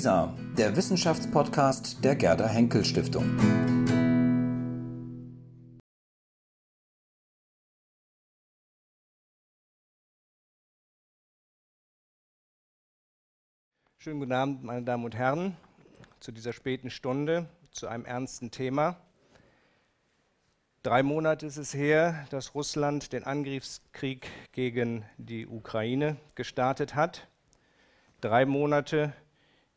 WISA, der Wissenschaftspodcast der Gerda Henkel Stiftung. Schönen guten Abend, meine Damen und Herren, zu dieser späten Stunde, zu einem ernsten Thema. Drei Monate ist es her, dass Russland den Angriffskrieg gegen die Ukraine gestartet hat. Drei Monate,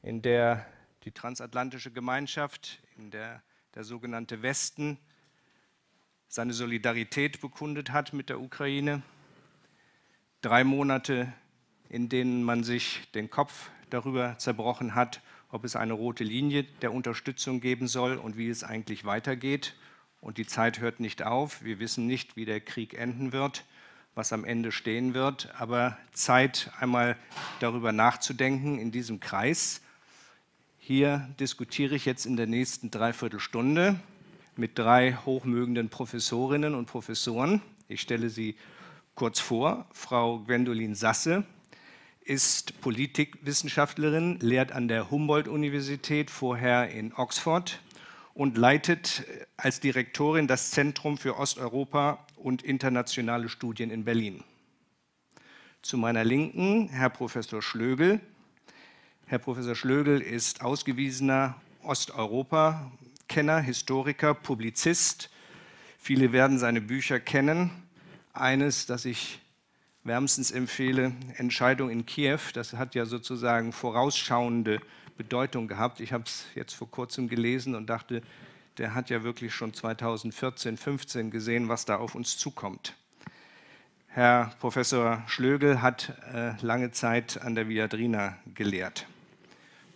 in der die transatlantische Gemeinschaft, in der der sogenannte Westen seine Solidarität bekundet hat mit der Ukraine. Drei Monate, in denen man sich den Kopf darüber zerbrochen hat, ob es eine rote Linie der Unterstützung geben soll und wie es eigentlich weitergeht. Und die Zeit hört nicht auf. Wir wissen nicht, wie der Krieg enden wird, was am Ende stehen wird. Aber Zeit, einmal darüber nachzudenken in diesem Kreis hier diskutiere ich jetzt in der nächsten Dreiviertelstunde mit drei hochmögenden Professorinnen und Professoren. Ich stelle sie kurz vor. Frau Gwendolin Sasse ist Politikwissenschaftlerin, lehrt an der Humboldt-Universität, vorher in Oxford und leitet als Direktorin das Zentrum für Osteuropa und internationale Studien in Berlin. Zu meiner Linken Herr Professor Schlögel, Herr Professor Schlögel ist ausgewiesener Osteuropa-Kenner, Historiker, Publizist. Viele werden seine Bücher kennen. Eines, das ich wärmstens empfehle, Entscheidung in Kiew, das hat ja sozusagen vorausschauende Bedeutung gehabt. Ich habe es jetzt vor kurzem gelesen und dachte, der hat ja wirklich schon 2014, 15 gesehen, was da auf uns zukommt. Herr Professor Schlögel hat äh, lange Zeit an der Viadrina gelehrt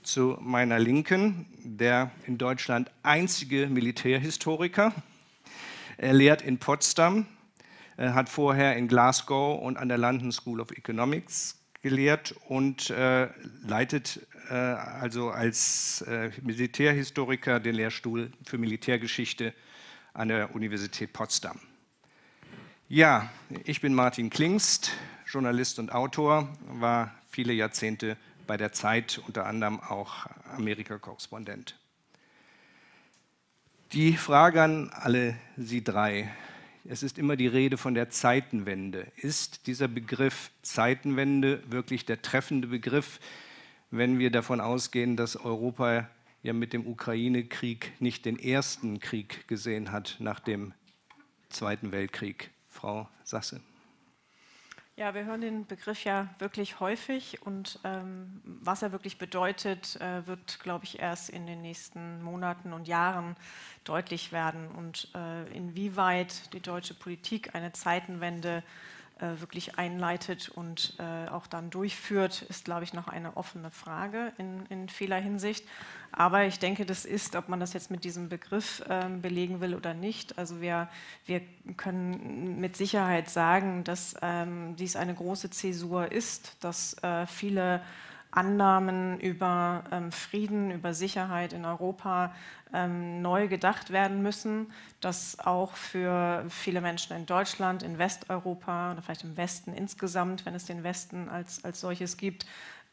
zu meiner Linken, der in Deutschland einzige Militärhistoriker. Er lehrt in Potsdam, hat vorher in Glasgow und an der London School of Economics gelehrt und äh, leitet äh, also als äh, Militärhistoriker den Lehrstuhl für Militärgeschichte an der Universität Potsdam. Ja, ich bin Martin Klingst, Journalist und Autor, war viele Jahrzehnte bei der Zeit unter anderem auch Amerika-Korrespondent. Die Frage an alle Sie drei. Es ist immer die Rede von der Zeitenwende. Ist dieser Begriff Zeitenwende wirklich der treffende Begriff, wenn wir davon ausgehen, dass Europa ja mit dem Ukraine-Krieg nicht den ersten Krieg gesehen hat nach dem Zweiten Weltkrieg? Frau Sasse. Ja, wir hören den Begriff ja wirklich häufig und ähm, was er wirklich bedeutet, äh, wird, glaube ich, erst in den nächsten Monaten und Jahren deutlich werden. Und äh, inwieweit die deutsche Politik eine Zeitenwende äh, wirklich einleitet und äh, auch dann durchführt, ist, glaube ich, noch eine offene Frage in, in vieler Hinsicht. Aber ich denke, das ist, ob man das jetzt mit diesem Begriff äh, belegen will oder nicht. Also wir, wir können mit Sicherheit sagen, dass ähm, dies eine große Zäsur ist, dass äh, viele Annahmen über ähm, Frieden, über Sicherheit in Europa ähm, neu gedacht werden müssen, dass auch für viele Menschen in Deutschland, in Westeuropa oder vielleicht im Westen insgesamt, wenn es den Westen als, als solches gibt,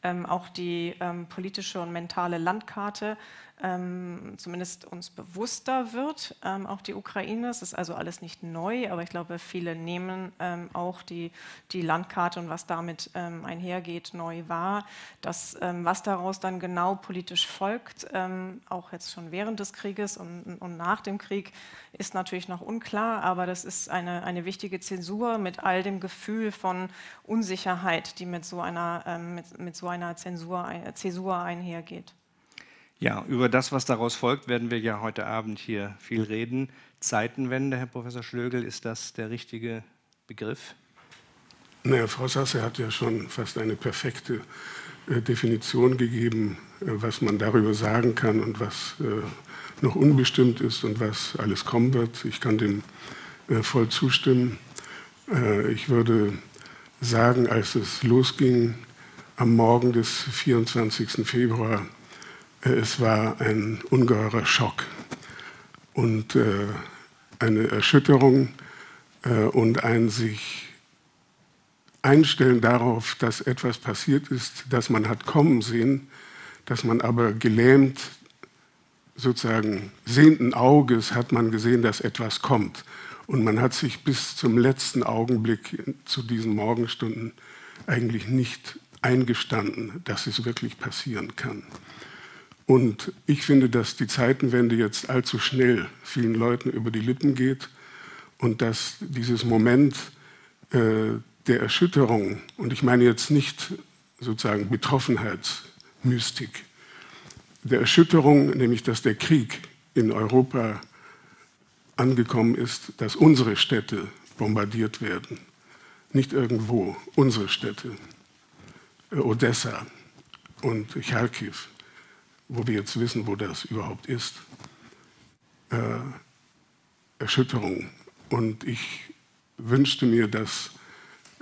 ähm, auch die ähm, politische und mentale Landkarte ähm, zumindest uns bewusster wird, ähm, auch die Ukraine. Es ist also alles nicht neu, aber ich glaube, viele nehmen ähm, auch die, die Landkarte und was damit ähm, einhergeht neu wahr. Das, ähm, was daraus dann genau politisch folgt, ähm, auch jetzt schon während des Krieges und, und nach dem Krieg, ist natürlich noch unklar, aber das ist eine, eine wichtige Zäsur mit all dem Gefühl von Unsicherheit, die mit so einer, mit, mit so einer Zensur, Zäsur einhergeht. Ja, über das, was daraus folgt, werden wir ja heute Abend hier viel reden. Zeitenwende, Herr Professor Schlögel, ist das der richtige Begriff? Naja, Frau Sasse hat ja schon fast eine perfekte äh, Definition gegeben, äh, was man darüber sagen kann und was äh, noch unbestimmt ist und was alles kommen wird. Ich kann dem äh, voll zustimmen. Äh, ich würde sagen, als es losging am Morgen des 24. Februar es war ein ungeheurer Schock und äh, eine Erschütterung äh, und ein sich einstellen darauf, dass etwas passiert ist, das man hat kommen sehen, dass man aber gelähmt, sozusagen sehenden Auges hat man gesehen, dass etwas kommt. Und man hat sich bis zum letzten Augenblick zu diesen Morgenstunden eigentlich nicht eingestanden, dass es wirklich passieren kann. Und ich finde, dass die Zeitenwende jetzt allzu schnell vielen Leuten über die Lippen geht und dass dieses Moment äh, der Erschütterung, und ich meine jetzt nicht sozusagen Betroffenheitsmystik, der Erschütterung, nämlich dass der Krieg in Europa angekommen ist, dass unsere Städte bombardiert werden. Nicht irgendwo, unsere Städte. Äh, Odessa und Charkiw, wo wir jetzt wissen, wo das überhaupt ist. Äh, Erschütterung. Und ich wünschte mir, dass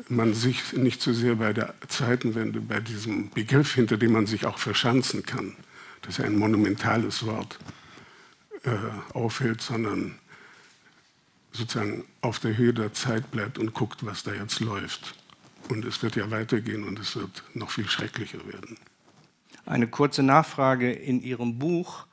man sich nicht zu so sehr bei der Zeitenwende, bei diesem Begriff, hinter dem man sich auch verschanzen kann, das ist ein monumentales Wort, äh, aufhält, sondern sozusagen auf der Höhe der Zeit bleibt und guckt, was da jetzt läuft. Und es wird ja weitergehen und es wird noch viel schrecklicher werden. Eine kurze Nachfrage in Ihrem Buch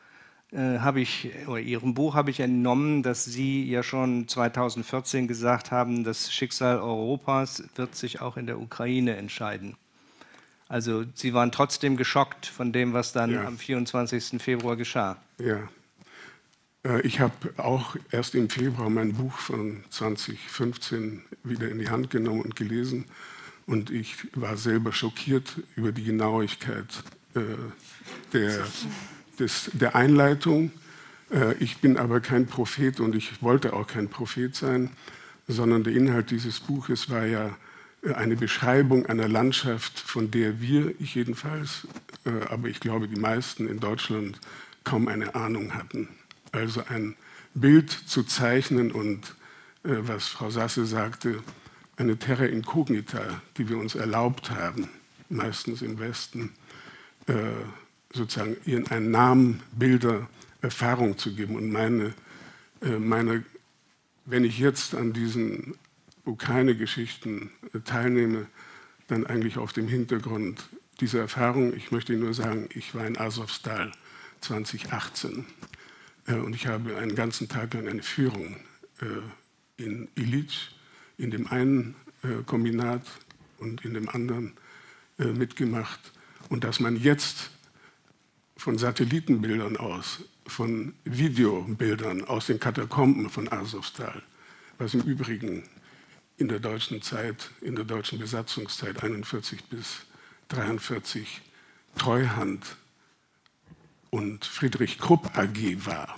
äh, habe ich, oder Ihrem Buch habe ich entnommen, dass Sie ja schon 2014 gesagt haben, das Schicksal Europas wird sich auch in der Ukraine entscheiden. Also Sie waren trotzdem geschockt von dem, was dann ja. am 24. Februar geschah. Ja, äh, ich habe auch erst im Februar mein Buch von 2015 wieder in die Hand genommen und gelesen. Und ich war selber schockiert über die Genauigkeit äh, der, des, der Einleitung. Äh, ich bin aber kein Prophet und ich wollte auch kein Prophet sein, sondern der Inhalt dieses Buches war ja äh, eine Beschreibung einer Landschaft, von der wir, ich jedenfalls, äh, aber ich glaube die meisten in Deutschland kaum eine Ahnung hatten also ein Bild zu zeichnen und, äh, was Frau Sasse sagte, eine Terra Incognita, die wir uns erlaubt haben, meistens im Westen, äh, sozusagen ihren einen Namen, Bilder, Erfahrung zu geben. Und meine, äh, meine, wenn ich jetzt an diesen Ukraine-Geschichten äh, teilnehme, dann eigentlich auf dem Hintergrund dieser Erfahrung. Ich möchte nur sagen, ich war in Azovstal 2018 äh, und ich habe einen ganzen Tag lang eine Führung äh, in Illich, in dem einen äh, Kombinat und in dem anderen mitgemacht. Und dass man jetzt von Satellitenbildern aus, von Videobildern aus den Katakomben von Azovstal, was im Übrigen in der deutschen Zeit, in der deutschen Besatzungszeit 41 bis 43 Treuhand und Friedrich Krupp AG war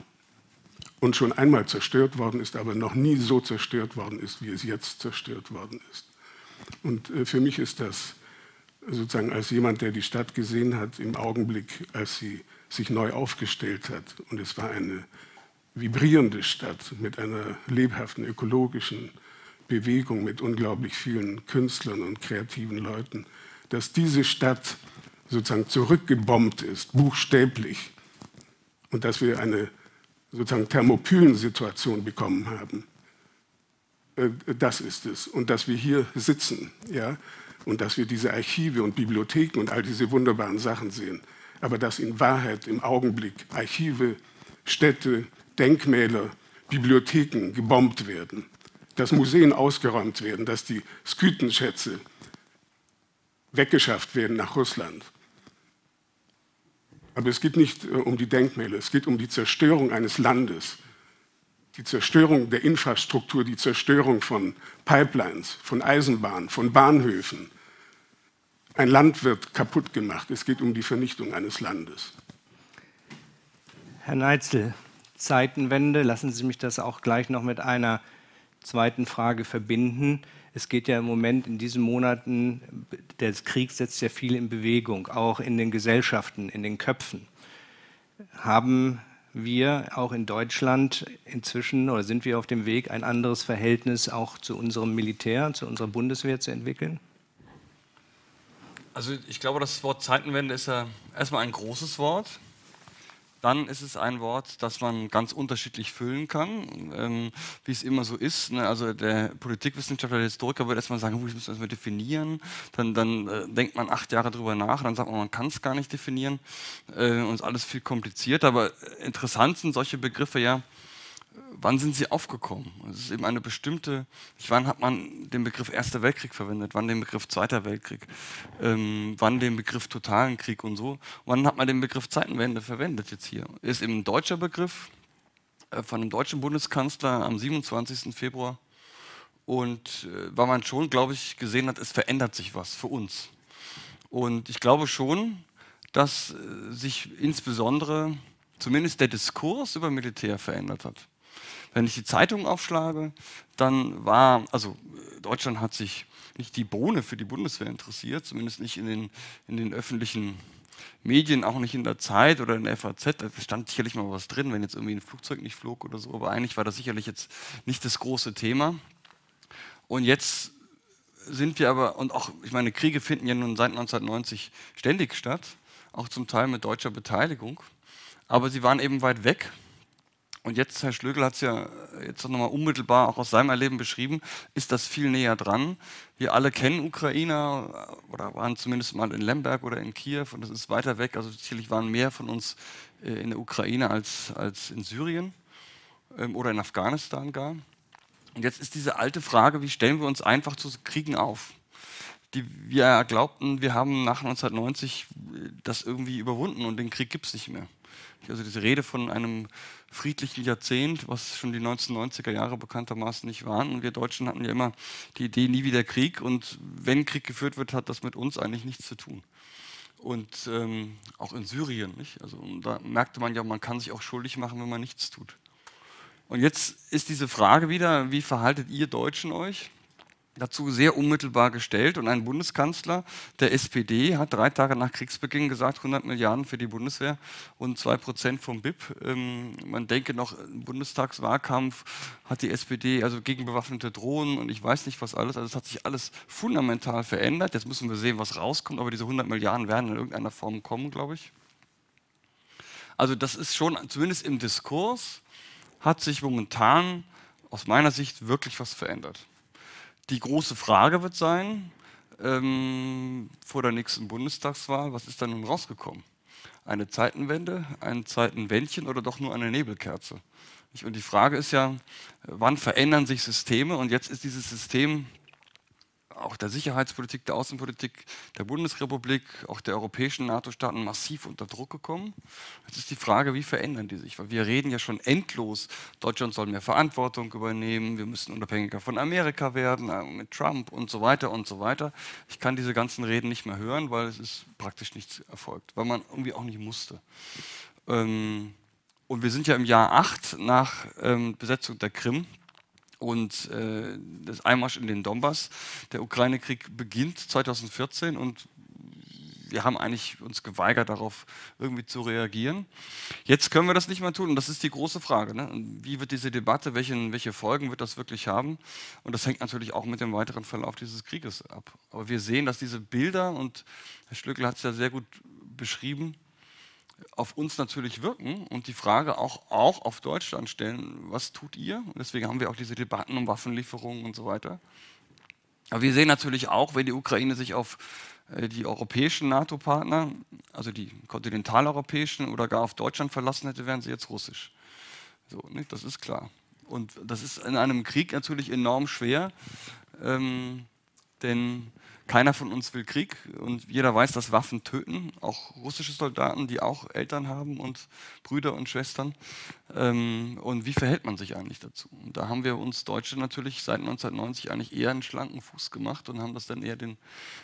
und schon einmal zerstört worden ist, aber noch nie so zerstört worden ist, wie es jetzt zerstört worden ist. Und äh, für mich ist das sozusagen als jemand, der die Stadt gesehen hat, im Augenblick, als sie sich neu aufgestellt hat, und es war eine vibrierende Stadt mit einer lebhaften ökologischen Bewegung, mit unglaublich vielen Künstlern und kreativen Leuten, dass diese Stadt sozusagen zurückgebombt ist, buchstäblich, und dass wir eine sozusagen Thermopylen-Situation bekommen haben. Äh, das ist es. Und dass wir hier sitzen, ja, und dass wir diese Archive und Bibliotheken und all diese wunderbaren Sachen sehen. Aber dass in Wahrheit im Augenblick Archive, Städte, Denkmäler, Bibliotheken gebombt werden, dass Museen ausgeräumt werden, dass die Skythenschätze weggeschafft werden nach Russland. Aber es geht nicht äh, um die Denkmäler, es geht um die Zerstörung eines Landes, die Zerstörung der Infrastruktur, die Zerstörung von Pipelines, von Eisenbahnen, von Bahnhöfen. Ein Land wird kaputt gemacht. Es geht um die Vernichtung eines Landes. Herr Neitzel, Zeitenwende, lassen Sie mich das auch gleich noch mit einer zweiten Frage verbinden. Es geht ja im Moment in diesen Monaten, der Krieg setzt ja viel in Bewegung, auch in den Gesellschaften, in den Köpfen. Haben wir auch in Deutschland inzwischen oder sind wir auf dem Weg, ein anderes Verhältnis auch zu unserem Militär, zu unserer Bundeswehr zu entwickeln? Also ich glaube, das Wort Zeitenwende ist ja erstmal ein großes Wort. Dann ist es ein Wort, das man ganz unterschiedlich füllen kann, ähm, wie es immer so ist. Ne? Also der Politikwissenschaftler, der Historiker würde erstmal sagen, ich muss das mal definieren. Dann, dann äh, denkt man acht Jahre drüber nach, dann sagt man, man kann es gar nicht definieren äh, und ist alles viel komplizierter. Aber interessant sind solche Begriffe ja, wann sind sie aufgekommen? Es ist eben eine bestimmte, wann hat man den Begriff Erster Weltkrieg verwendet, wann den Begriff Zweiter Weltkrieg, ähm, wann den Begriff Totalen Krieg und so. Wann hat man den Begriff Zeitenwende verwendet jetzt hier? Ist eben ein deutscher Begriff äh, von einem deutschen Bundeskanzler am 27. Februar und äh, weil man schon, glaube ich, gesehen hat, es verändert sich was für uns. Und ich glaube schon, dass äh, sich insbesondere zumindest der Diskurs über Militär verändert hat. Wenn ich die Zeitung aufschlage, dann war, also Deutschland hat sich nicht die Bohne für die Bundeswehr interessiert, zumindest nicht in den, in den öffentlichen Medien, auch nicht in der Zeit oder in der FAZ. Da stand sicherlich mal was drin, wenn jetzt irgendwie ein Flugzeug nicht flog oder so, aber eigentlich war das sicherlich jetzt nicht das große Thema. Und jetzt sind wir aber, und auch, ich meine, Kriege finden ja nun seit 1990 ständig statt, auch zum Teil mit deutscher Beteiligung, aber sie waren eben weit weg und jetzt, Herr Schlögel hat es ja jetzt nochmal unmittelbar auch aus seinem Erleben beschrieben, ist das viel näher dran. Wir alle kennen Ukrainer oder waren zumindest mal in Lemberg oder in Kiew und das ist weiter weg. Also sicherlich waren mehr von uns äh, in der Ukraine als, als in Syrien ähm, oder in Afghanistan gar. Und jetzt ist diese alte Frage, wie stellen wir uns einfach zu Kriegen auf? Die wir glaubten, wir haben nach 1990 das irgendwie überwunden und den Krieg gibt es nicht mehr. Also diese Rede von einem friedlichen Jahrzehnt, was schon die 1990er Jahre bekanntermaßen nicht waren. Und wir Deutschen hatten ja immer die Idee, nie wieder Krieg. Und wenn Krieg geführt wird, hat das mit uns eigentlich nichts zu tun. Und ähm, auch in Syrien. Nicht? Also, da merkte man ja, man kann sich auch schuldig machen, wenn man nichts tut. Und jetzt ist diese Frage wieder, wie verhaltet ihr Deutschen euch? Dazu sehr unmittelbar gestellt und ein Bundeskanzler der SPD hat drei Tage nach Kriegsbeginn gesagt, 100 Milliarden für die Bundeswehr und 2 Prozent vom BIP. Ähm, man denke noch, im Bundestagswahlkampf hat die SPD also gegen bewaffnete Drohnen und ich weiß nicht was alles. Also es hat sich alles fundamental verändert. Jetzt müssen wir sehen, was rauskommt, aber diese 100 Milliarden werden in irgendeiner Form kommen, glaube ich. Also das ist schon, zumindest im Diskurs, hat sich momentan aus meiner Sicht wirklich was verändert. Die große Frage wird sein, ähm, vor der nächsten Bundestagswahl, was ist da nun rausgekommen? Eine Zeitenwende, ein Zeitenwändchen oder doch nur eine Nebelkerze? Und die Frage ist ja, wann verändern sich Systeme? Und jetzt ist dieses System auch der Sicherheitspolitik, der Außenpolitik der Bundesrepublik, auch der europäischen NATO-Staaten massiv unter Druck gekommen. Jetzt ist die Frage, wie verändern die sich? Weil wir reden ja schon endlos, Deutschland soll mehr Verantwortung übernehmen, wir müssen unabhängiger von Amerika werden, äh, mit Trump und so weiter und so weiter. Ich kann diese ganzen Reden nicht mehr hören, weil es ist praktisch nichts erfolgt, weil man irgendwie auch nicht musste. Ähm, und wir sind ja im Jahr 8 nach ähm, Besetzung der Krim und äh, das Einmarsch in den Donbass. Der Ukraine-Krieg beginnt 2014 und wir haben eigentlich uns geweigert, darauf irgendwie zu reagieren. Jetzt können wir das nicht mehr tun und das ist die große Frage. Ne? Wie wird diese Debatte, welchen, welche Folgen wird das wirklich haben? Und das hängt natürlich auch mit dem weiteren Verlauf dieses Krieges ab. Aber wir sehen, dass diese Bilder, und Herr Schlückel hat es ja sehr gut beschrieben, auf uns natürlich wirken und die Frage auch, auch auf Deutschland stellen, was tut ihr? Und deswegen haben wir auch diese Debatten um Waffenlieferungen und so weiter. Aber wir sehen natürlich auch, wenn die Ukraine sich auf äh, die europäischen NATO-Partner, also die kontinentaleuropäischen oder gar auf Deutschland verlassen hätte, wären sie jetzt russisch. So, ne? Das ist klar. Und das ist in einem Krieg natürlich enorm schwer, ähm, denn keiner von uns will Krieg und jeder weiß, dass Waffen töten, auch russische Soldaten, die auch Eltern haben und Brüder und Schwestern. Ähm, und wie verhält man sich eigentlich dazu? Und da haben wir uns Deutsche natürlich seit 1990 eigentlich eher einen schlanken Fuß gemacht und haben das dann eher den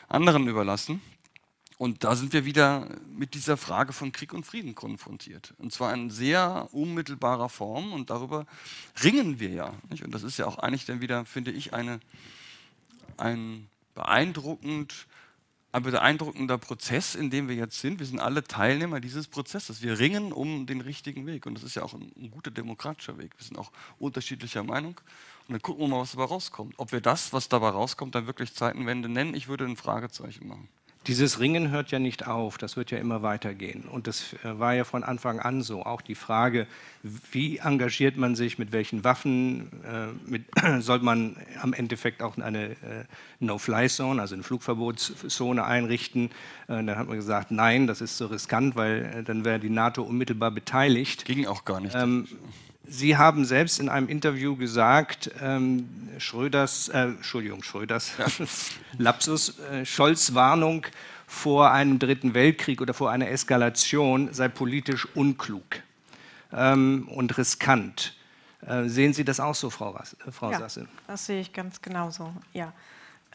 anderen überlassen. Und da sind wir wieder mit dieser Frage von Krieg und Frieden konfrontiert. Und zwar in sehr unmittelbarer Form. Und darüber ringen wir ja. Und das ist ja auch eigentlich dann wieder, finde ich, eine, ein beeindruckend, ein beeindruckender Prozess, in dem wir jetzt sind. Wir sind alle Teilnehmer dieses Prozesses. Wir ringen um den richtigen Weg. Und das ist ja auch ein, ein guter demokratischer Weg. Wir sind auch unterschiedlicher Meinung. Und dann gucken wir mal, was dabei rauskommt. Ob wir das, was dabei rauskommt, dann wirklich Zeitenwende nennen, ich würde ein Fragezeichen machen. Dieses Ringen hört ja nicht auf, das wird ja immer weitergehen. Und das äh, war ja von Anfang an so. Auch die Frage, wie engagiert man sich, mit welchen Waffen, äh, mit, soll man am Endeffekt auch eine äh, No-Fly-Zone, also eine Flugverbotszone einrichten. Äh, dann hat man gesagt, nein, das ist so riskant, weil äh, dann wäre die NATO unmittelbar beteiligt. Ging auch gar nicht. Ähm, Sie haben selbst in einem Interview gesagt, ähm, Schröders, äh, Entschuldigung, Schröders, ja. Lapsus, äh, Scholz Warnung vor einem dritten Weltkrieg oder vor einer Eskalation sei politisch unklug ähm, und riskant. Äh, sehen Sie das auch so, Frau, Ras äh, Frau ja, Sasse? Das sehe ich ganz genauso, ja.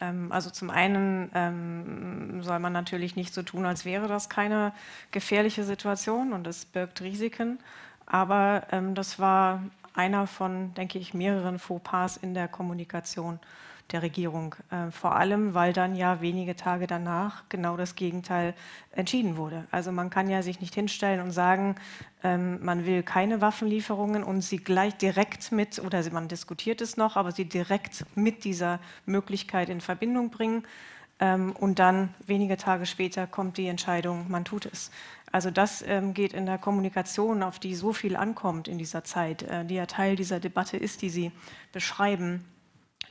Ähm, also zum einen ähm, soll man natürlich nicht so tun, als wäre das keine gefährliche Situation und es birgt Risiken. Aber ähm, das war einer von, denke ich, mehreren Fauxpas in der Kommunikation der Regierung. Äh, vor allem, weil dann ja wenige Tage danach genau das Gegenteil entschieden wurde. Also man kann ja sich nicht hinstellen und sagen, ähm, man will keine Waffenlieferungen und sie gleich direkt mit, oder man diskutiert es noch, aber sie direkt mit dieser Möglichkeit in Verbindung bringen. Ähm, und dann wenige Tage später kommt die Entscheidung, man tut es. Also das ähm, geht in der Kommunikation, auf die so viel ankommt in dieser Zeit, äh, die ja Teil dieser Debatte ist, die Sie beschreiben.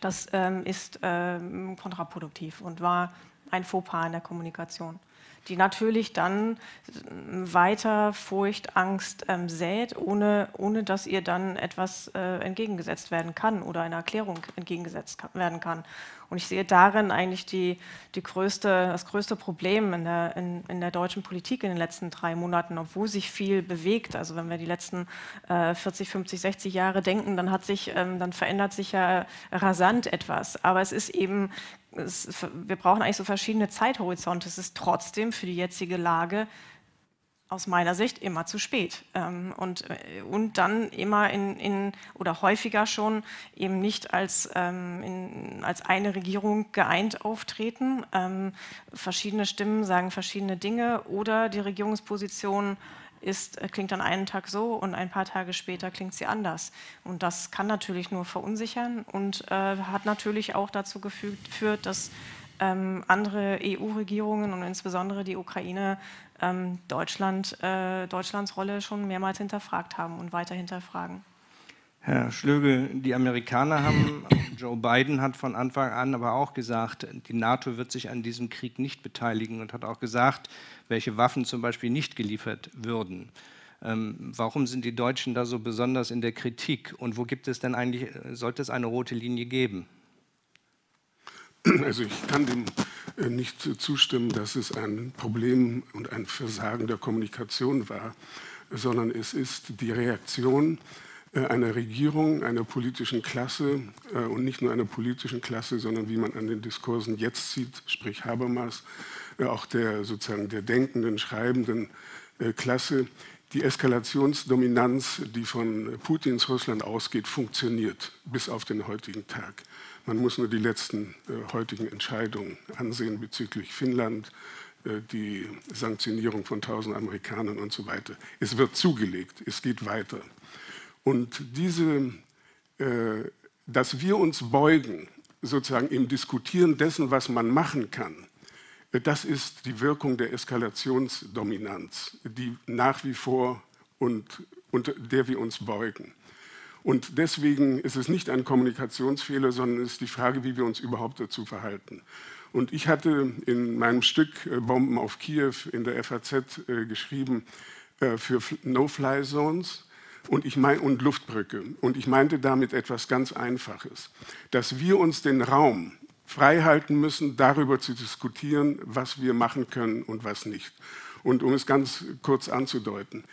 Das ähm, ist ähm, kontraproduktiv und war ein Fauxpas in der Kommunikation die natürlich dann weiter Furcht, Angst ähm, sät, ohne, ohne dass ihr dann etwas äh, entgegengesetzt werden kann oder eine Erklärung entgegengesetzt werden kann. Und ich sehe darin eigentlich die, die größte, das größte Problem in der, in, in der deutschen Politik in den letzten drei Monaten, obwohl sich viel bewegt. Also wenn wir die letzten äh, 40, 50, 60 Jahre denken, dann, hat sich, ähm, dann verändert sich ja rasant etwas. Aber es ist eben es, wir brauchen eigentlich so verschiedene Zeithorizonte. Es ist trotzdem für die jetzige Lage aus meiner Sicht immer zu spät. Ähm, und, äh, und dann immer in, in, oder häufiger schon eben nicht als, ähm, in, als eine Regierung geeint auftreten. Ähm, verschiedene Stimmen sagen verschiedene Dinge oder die Regierungsposition ist, äh, klingt dann einen Tag so und ein paar Tage später klingt sie anders. Und das kann natürlich nur verunsichern und äh, hat natürlich auch dazu geführt, dass ähm, andere EU-Regierungen und insbesondere die Ukraine ähm, Deutschland, äh, Deutschlands Rolle schon mehrmals hinterfragt haben und weiter hinterfragen. Herr Schlöge, die Amerikaner haben, Joe Biden hat von Anfang an aber auch gesagt, die NATO wird sich an diesem Krieg nicht beteiligen und hat auch gesagt, welche Waffen zum Beispiel nicht geliefert würden. Ähm, warum sind die Deutschen da so besonders in der Kritik und wo gibt es denn eigentlich, sollte es eine rote Linie geben? Also ich kann dem äh, nicht zustimmen, dass es ein Problem und ein Versagen der Kommunikation war, sondern es ist die Reaktion äh, einer Regierung, einer politischen Klasse äh, und nicht nur einer politischen Klasse, sondern wie man an den Diskursen jetzt sieht, sprich Habermas, auch der sozusagen der denkenden, schreibenden Klasse, die Eskalationsdominanz, die von Putins Russland ausgeht, funktioniert bis auf den heutigen Tag. Man muss nur die letzten heutigen Entscheidungen ansehen bezüglich Finnland, die Sanktionierung von tausend Amerikanern und so weiter. Es wird zugelegt, es geht weiter. Und diese, äh, dass wir uns beugen, sozusagen im Diskutieren dessen, was man machen kann, äh, das ist die Wirkung der Eskalationsdominanz, die nach wie vor und unter der wir uns beugen. Und deswegen ist es nicht ein Kommunikationsfehler, sondern es ist die Frage, wie wir uns überhaupt dazu verhalten. Und ich hatte in meinem Stück äh, Bomben auf Kiew in der FAZ äh, geschrieben äh, für No-Fly-Zones und, ich mein, und Luftbrücke. Und ich meinte damit etwas ganz Einfaches, dass wir uns den Raum frei halten müssen, darüber zu diskutieren, was wir machen können und was nicht. Und um es ganz kurz anzudeuten,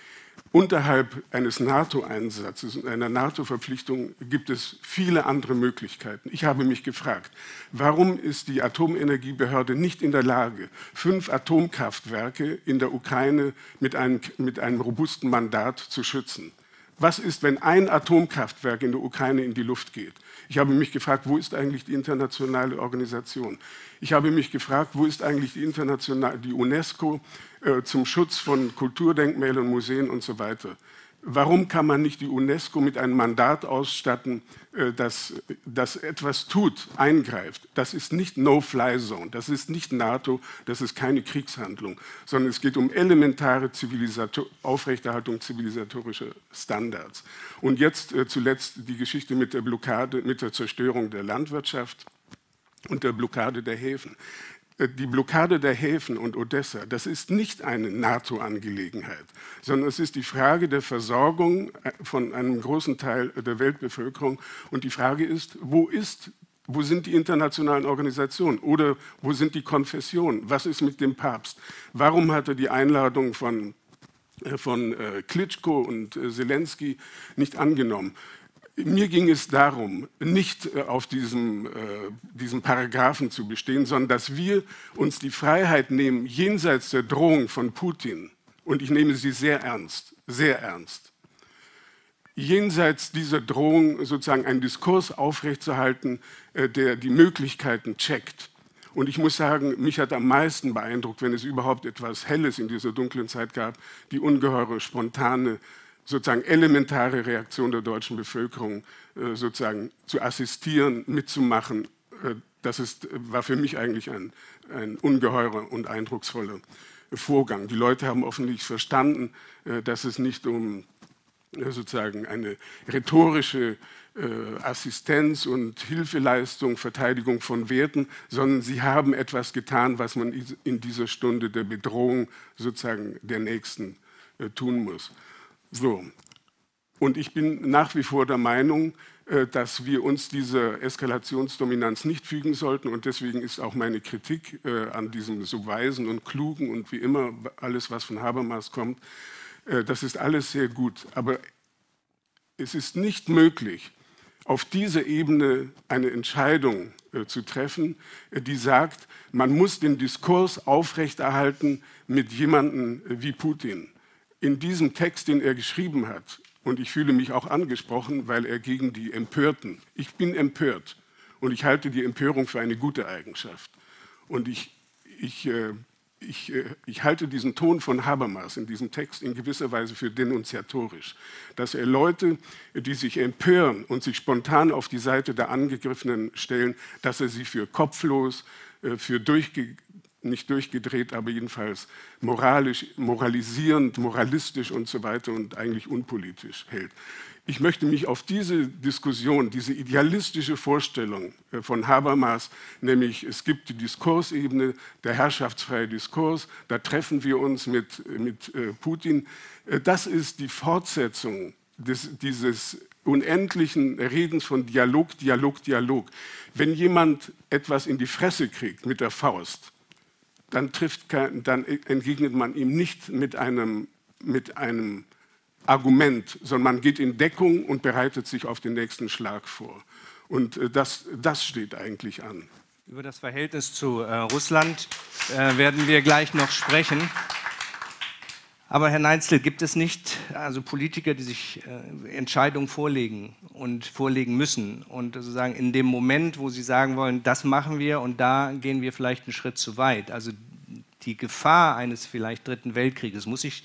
unterhalb eines NATO-Einsatzes und einer NATO-Verpflichtung gibt es viele andere Möglichkeiten. Ich habe mich gefragt, warum ist die Atomenergiebehörde nicht in der Lage, fünf Atomkraftwerke in der Ukraine mit einem, mit einem robusten Mandat zu schützen? Was ist, wenn ein Atomkraftwerk in der Ukraine in die Luft geht? Ich habe mich gefragt, wo ist eigentlich die internationale Organisation? Ich habe mich gefragt, wo ist eigentlich die, internationale, die UNESCO äh, zum Schutz von Kulturdenkmälern, Museen und so weiter? Warum kann man nicht die UNESCO mit einem Mandat ausstatten, äh, das, das etwas tut, eingreift? Das ist nicht No-Fly-Zone, das ist nicht NATO, das ist keine Kriegshandlung, sondern es geht um elementare Zivilisator Aufrechterhaltung zivilisatorischer Standards. Und jetzt äh, zuletzt die Geschichte mit der Blockade, mit der Zerstörung der Landwirtschaft und der Blockade der Häfen. Äh, die Blockade der Häfen und Odessa, das ist nicht eine NATO-Angelegenheit, sondern es ist die Frage der Versorgung äh, von einem großen Teil der Weltbevölkerung. Und die Frage ist, wo ist wo sind die internationalen Organisationen oder wo sind die Konfessionen? Was ist mit dem Papst? Warum hat er die Einladung von, äh, von Klitschko und Zelensky nicht angenommen? Mir ging es darum, nicht äh, auf diesem, äh, diesem Paragraphen zu bestehen, sondern dass wir uns die Freiheit nehmen, jenseits der Drohung von Putin, und ich nehme sie sehr ernst, sehr ernst, jenseits dieser Drohung sozusagen einen Diskurs aufrechtzuerhalten, äh, der die Möglichkeiten checkt. Und ich muss sagen, mich hat am meisten beeindruckt, wenn es überhaupt etwas Helles in dieser dunklen Zeit gab, die ungeheure spontane sozusagen elementare Reaktion der deutschen Bevölkerung äh, sozusagen zu assistieren, mitzumachen, äh, das ist, war für mich eigentlich ein, ein ungeheurer und eindrucksvoller Vorgang. Die Leute haben offensichtlich verstanden, äh, dass es nicht um sozusagen eine rhetorische Assistenz und Hilfeleistung, Verteidigung von Werten, sondern sie haben etwas getan, was man in dieser Stunde der Bedrohung sozusagen der Nächsten tun muss. So. Und ich bin nach wie vor der Meinung, äh, dass wir uns dieser Eskalationsdominanz nicht fügen sollten. Und deswegen ist auch meine Kritik äh, an diesem so weisen und klugen und wie immer alles, was von Habermas kommt, äh, das ist alles sehr gut. Aber es ist nicht möglich, auf dieser Ebene eine Entscheidung zu treffen, die sagt, man muss den Diskurs aufrechterhalten mit jemandem wie Putin in diesem Text, den er geschrieben hat, und ich fühle mich auch angesprochen, weil er gegen die Empörten, ich bin empört und ich halte die Empörung für eine gute Eigenschaft. Und ich, ich, äh, ich, äh, ich halte diesen Ton von Habermas in diesem Text in gewisser Weise für denunziatorisch, dass er Leute, die sich empören und sich spontan auf die Seite der Angegriffenen stellen, dass er sie für kopflos, äh, für durchge nicht durchgedreht, aber jedenfalls moralisch, moralisierend, moralistisch und so weiter und eigentlich unpolitisch hält. Ich möchte mich auf diese Diskussion, diese idealistische Vorstellung äh, von Habermas, nämlich es gibt die Diskursebene, der herrschaftsfreie Diskurs, da treffen wir uns mit, mit äh, Putin, äh, das ist die Fortsetzung des, dieses unendlichen Redens von Dialog, Dialog, Dialog. Wenn jemand etwas in die Fresse kriegt mit der Faust, dann, trifft, dann entgegnet man ihm nicht mit einem, mit einem Argument, sondern man geht in Deckung und bereitet sich auf den nächsten Schlag vor. Und äh, das, das steht eigentlich an. Über das Verhältnis zu äh, Russland äh, werden wir gleich noch sprechen. Aber Herr Neitzel, gibt es nicht also Politiker, die sich äh, Entscheidungen vorlegen und vorlegen müssen und sozusagen in dem Moment, wo sie sagen wollen, das machen wir und da gehen wir vielleicht einen Schritt zu weit. Also die Gefahr eines vielleicht dritten Weltkrieges, muss, ich,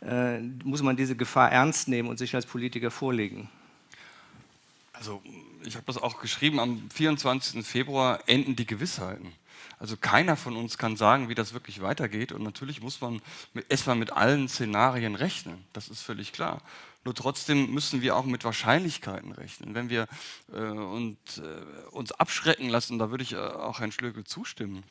äh, muss man diese Gefahr ernst nehmen und sich als Politiker vorlegen? Also ich habe das auch geschrieben, am 24. Februar enden die Gewissheiten. Also keiner von uns kann sagen, wie das wirklich weitergeht. Und natürlich muss man erstmal mit allen Szenarien rechnen. Das ist völlig klar. Nur trotzdem müssen wir auch mit Wahrscheinlichkeiten rechnen. Wenn wir äh, und, äh, uns abschrecken lassen, da würde ich äh, auch Herrn Schlögel zustimmen.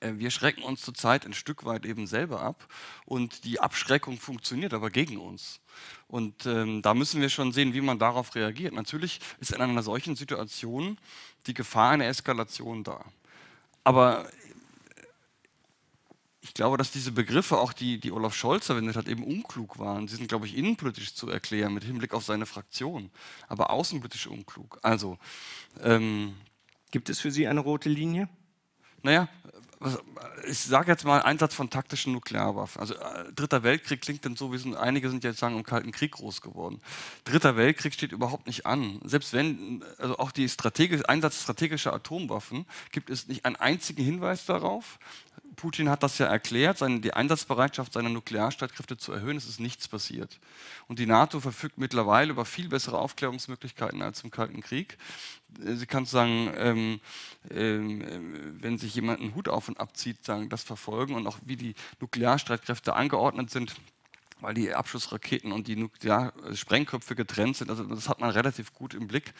Äh, wir schrecken uns zurzeit ein Stück weit eben selber ab und die Abschreckung funktioniert aber gegen uns. Und ähm, da müssen wir schon sehen, wie man darauf reagiert. Natürlich ist in einer solchen Situation die Gefahr einer Eskalation da. Aber ich glaube, dass diese Begriffe, auch die, die Olaf Scholz verwendet hat, eben unklug waren. Sie sind, glaube ich, innenpolitisch zu erklären mit Hinblick auf seine Fraktion, aber außenpolitisch unklug. Also, ähm, gibt es für Sie eine rote Linie? Naja, ich sage jetzt mal Einsatz von taktischen Nuklearwaffen. Also äh, Dritter Weltkrieg klingt dann so, wie sind, einige sind jetzt sagen im Kalten Krieg groß geworden. Dritter Weltkrieg steht überhaupt nicht an. Selbst wenn, also auch die strategisch, Einsatz strategischer Atomwaffen, gibt es nicht einen einzigen Hinweis darauf. Putin hat das ja erklärt, seine, die Einsatzbereitschaft seiner Nuklearstreitkräfte zu erhöhen. Es ist nichts passiert. Und die NATO verfügt mittlerweile über viel bessere Aufklärungsmöglichkeiten als im Kalten Krieg. Äh, sie kann sagen, ähm, ähm, wenn sich jemand einen Hut auf und abzieht, sagen, das verfolgen und auch wie die Nuklearstreitkräfte angeordnet sind weil die Abschussraketen und die Nuklear-Sprengköpfe getrennt sind. Also das hat man relativ gut im Blick.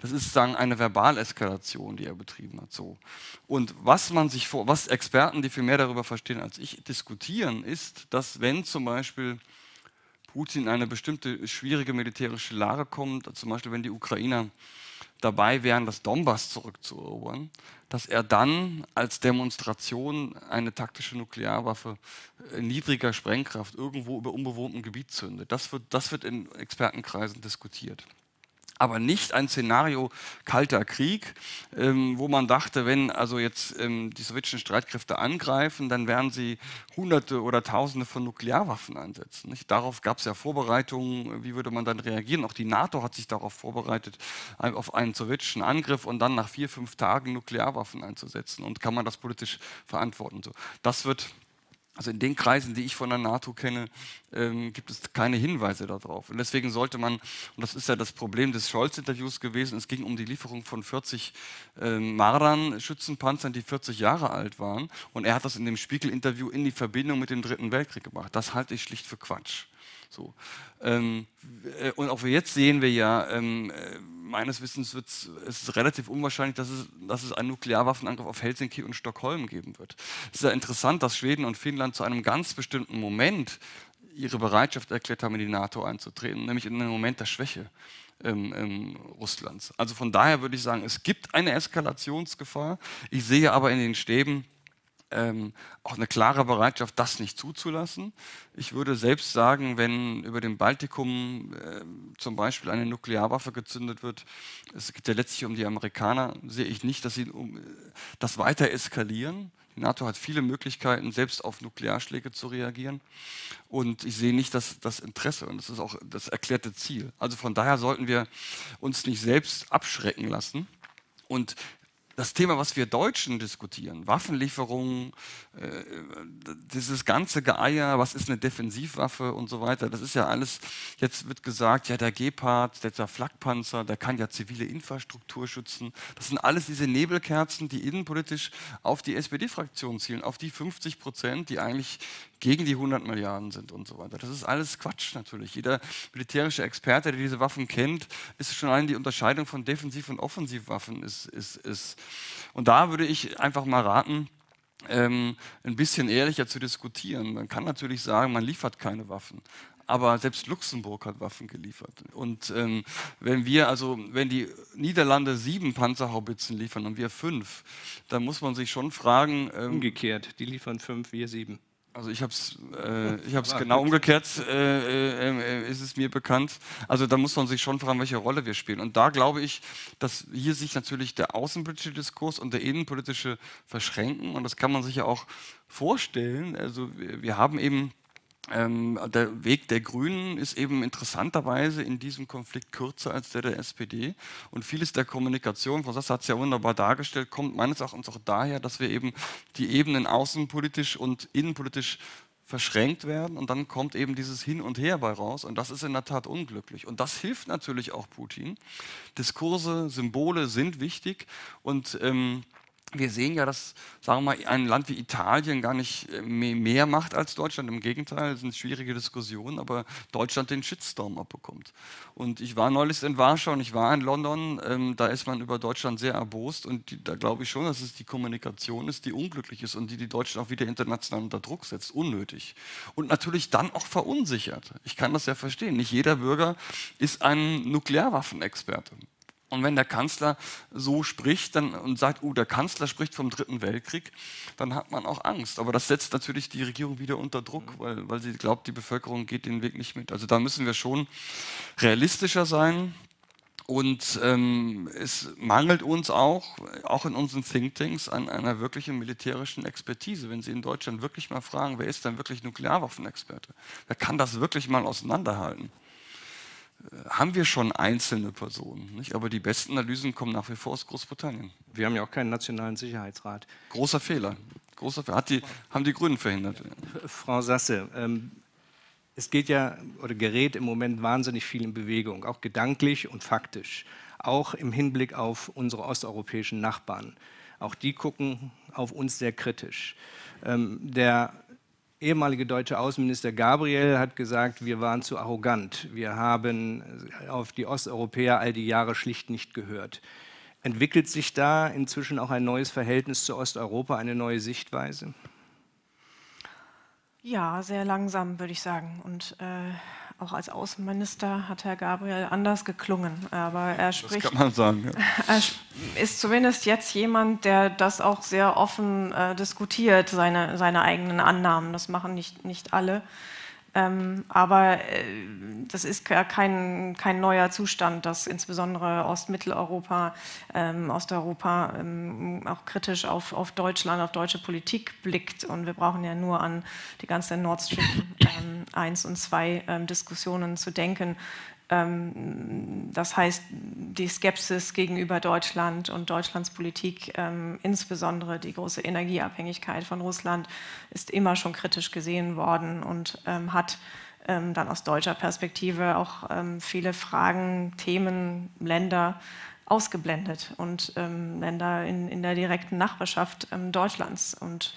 Das ist sagen eine Verbaleskalation, die er betrieben hat. So. Und was man sich vor, was Experten, die viel mehr darüber verstehen als ich, diskutieren, ist, dass wenn zum Beispiel Putin in eine bestimmte schwierige militärische Lage kommt, zum Beispiel wenn die Ukrainer dabei wären, das Donbass zurückzuerobern, dass er dann als Demonstration eine taktische Nuklearwaffe niedriger Sprengkraft irgendwo über unbewohntem Gebiet zündet. Das wird, das wird in Expertenkreisen diskutiert aber nicht ein Szenario kalter Krieg, ähm, wo man dachte, wenn also jetzt ähm, die sowjetischen Streitkräfte angreifen, dann werden sie Hunderte oder Tausende von Nuklearwaffen einsetzen. Nicht? Darauf gab es ja Vorbereitungen, wie würde man dann reagieren. Auch die NATO hat sich darauf vorbereitet, auf einen sowjetischen Angriff und dann nach vier, fünf Tagen Nuklearwaffen einzusetzen. Und kann man das politisch verantworten? So. Das wird also in den Kreisen, die ich von der NATO kenne, ähm, gibt es keine Hinweise darauf. Und deswegen sollte man, und das ist ja das Problem des Scholz-Interviews gewesen, es ging um die Lieferung von 40 ähm, Mardan-Schützenpanzern, die 40 Jahre alt waren. Und er hat das in dem Spiegel-Interview in die Verbindung mit dem Dritten Weltkrieg gebracht. Das halte ich schlicht für Quatsch. So. Ähm, äh, und auch jetzt sehen wir ja, ähm, äh, meines Wissens wird es relativ unwahrscheinlich, dass es, dass es einen Nuklearwaffenangriff auf Helsinki und Stockholm geben wird. Es ist ja interessant, dass Schweden und Finnland zu einem ganz bestimmten Moment ihre Bereitschaft erklärt haben, in die NATO einzutreten, nämlich in einem Moment der Schwäche. Ähm, ähm, Russlands. Also von daher würde ich sagen, es gibt eine Eskalationsgefahr. Ich sehe aber in den Stäben ähm, auch eine klare Bereitschaft, das nicht zuzulassen. Ich würde selbst sagen, wenn über dem Baltikum äh, zum Beispiel eine Nuklearwaffe gezündet wird, es geht ja letztlich um die Amerikaner, sehe ich nicht, dass sie um, das weiter eskalieren. Die NATO hat viele Möglichkeiten, selbst auf Nuklearschläge zu reagieren. Und ich sehe nicht das, das Interesse und das ist auch das erklärte Ziel. Also von daher sollten wir uns nicht selbst abschrecken lassen. Und das Thema, was wir Deutschen diskutieren, Waffenlieferungen, äh, dieses ganze Geeier, was ist eine Defensivwaffe und so weiter, das ist ja alles, jetzt wird gesagt, ja, der Gepard, der Flakpanzer, der kann ja zivile Infrastruktur schützen. Das sind alles diese Nebelkerzen, die innenpolitisch auf die SPD-Fraktion zielen, auf die 50 Prozent, die eigentlich gegen die 100 Milliarden sind und so weiter. Das ist alles Quatsch natürlich. Jeder militärische Experte, der diese Waffen kennt, ist schon allein die Unterscheidung von Defensiv- und Offensivwaffen ist, ist, ist. Und da würde ich einfach mal raten, ähm, ein bisschen ehrlicher zu diskutieren. Man kann natürlich sagen, man liefert keine Waffen. Aber selbst Luxemburg hat Waffen geliefert. Und ähm, wenn wir, also wenn die Niederlande sieben Panzerhaubitzen liefern und wir fünf, dann muss man sich schon fragen. Ähm, Umgekehrt, die liefern fünf, wir sieben. Also ich habe es äh, genau umgekehrt, äh, äh, äh, ist es mir bekannt. Also da muss man sich schon fragen, welche Rolle wir spielen. Und da glaube ich, dass hier sich natürlich der außenpolitische Diskurs und der innenpolitische verschränken. Und das kann man sich ja auch vorstellen. Also wir haben eben ähm, der Weg der Grünen ist eben interessanterweise in diesem Konflikt kürzer als der der SPD. Und vieles der Kommunikation, Frau Sasser hat es ja wunderbar dargestellt, kommt meines Erachtens auch daher, dass wir eben die Ebenen außenpolitisch und innenpolitisch verschränkt werden und dann kommt eben dieses Hin und Her bei raus und das ist in der Tat unglücklich. Und das hilft natürlich auch Putin. Diskurse, Symbole sind wichtig und ähm, wir sehen ja, dass sagen wir mal, ein Land wie Italien gar nicht äh, mehr macht als Deutschland. Im Gegenteil, es sind schwierige Diskussionen, aber Deutschland den Shitstorm abbekommt. Und ich war neulich in Warschau und ich war in London. Ähm, da ist man über Deutschland sehr erbost und die, da glaube ich schon, dass es die Kommunikation ist, die unglücklich ist und die die Deutschen auch wieder international unter Druck setzt, unnötig. Und natürlich dann auch verunsichert. Ich kann das ja verstehen. Nicht jeder Bürger ist ein Nuklearwaffenexperte. Und wenn der Kanzler so spricht dann, und sagt, oh, der Kanzler spricht vom Dritten Weltkrieg, dann hat man auch Angst. Aber das setzt natürlich die Regierung wieder unter Druck, weil, weil sie glaubt, die Bevölkerung geht den Weg nicht mit. Also da müssen wir schon realistischer sein. Und ähm, es mangelt uns auch, auch in unseren Thinktanks, an einer wirklichen militärischen Expertise. Wenn Sie in Deutschland wirklich mal fragen, wer ist denn wirklich Nuklearwaffenexperte? Wer kann das wirklich mal auseinanderhalten? Haben wir schon einzelne Personen. Nicht? Aber die besten Analysen kommen nach wie vor aus Großbritannien. Wir haben ja auch keinen nationalen Sicherheitsrat. Großer Fehler. Großer Fehler. Die, haben die Grünen verhindert. Frau Sasse, ähm, es geht ja oder gerät im Moment wahnsinnig viel in Bewegung, auch gedanklich und faktisch, auch im Hinblick auf unsere osteuropäischen Nachbarn. Auch die gucken auf uns sehr kritisch. Ähm, der ehemalige deutsche Außenminister Gabriel hat gesagt, wir waren zu arrogant. Wir haben auf die Osteuropäer all die Jahre schlicht nicht gehört. Entwickelt sich da inzwischen auch ein neues Verhältnis zu Osteuropa, eine neue Sichtweise? Ja, sehr langsam, würde ich sagen. Und äh, auch als Außenminister hat Herr Gabriel anders geklungen. Aber er spricht. Das kann man sagen. Ja. Er ist zumindest jetzt jemand, der das auch sehr offen äh, diskutiert, seine, seine eigenen Annahmen. Das machen nicht, nicht alle. Ähm, aber äh, das ist kein, kein neuer Zustand, dass insbesondere Ostmitteleuropa, ähm, Osteuropa ähm, auch kritisch auf, auf Deutschland, auf deutsche Politik blickt. Und wir brauchen ja nur an die ganze Nord Stream 1 und 2 ähm, Diskussionen zu denken. Ähm, das heißt, die Skepsis gegenüber Deutschland und Deutschlands Politik, ähm, insbesondere die große Energieabhängigkeit von Russland, ist immer schon kritisch gesehen worden und ähm, hat dann aus deutscher Perspektive auch viele Fragen, Themen, Länder ausgeblendet und Länder in, der direkten Nachbarschaft Deutschlands. Und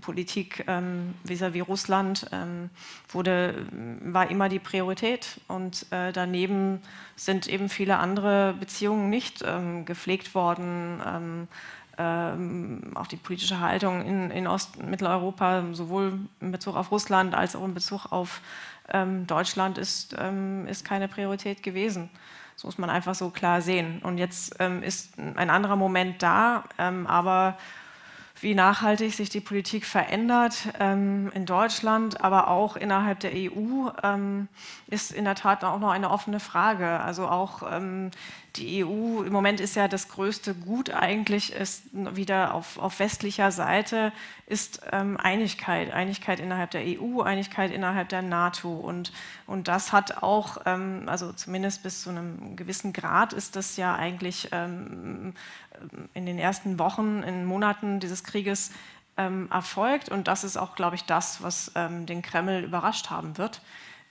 Politik ähm, vis-à-vis -vis Russland ähm, wurde, war immer die Priorität. Und äh, daneben sind eben viele andere Beziehungen nicht ähm, gepflegt worden. Ähm, ähm, auch die politische Haltung in, in Ost- und Mitteleuropa, sowohl in Bezug auf Russland als auch in Bezug auf ähm, Deutschland, ist, ist keine Priorität gewesen. Das muss man einfach so klar sehen. Und jetzt ist ein anderer Moment da, aber wie nachhaltig sich die Politik verändert ähm, in Deutschland, aber auch innerhalb der EU, ähm, ist in der Tat auch noch eine offene Frage. Also auch ähm, die EU im Moment ist ja das größte Gut eigentlich, ist wieder auf, auf westlicher Seite, ist ähm, Einigkeit. Einigkeit innerhalb der EU, Einigkeit innerhalb der NATO. Und, und das hat auch, ähm, also zumindest bis zu einem gewissen Grad, ist das ja eigentlich ähm, in den ersten Wochen, in Monaten dieses Krieges ähm, erfolgt. Und das ist auch, glaube ich, das, was ähm, den Kreml überrascht haben wird.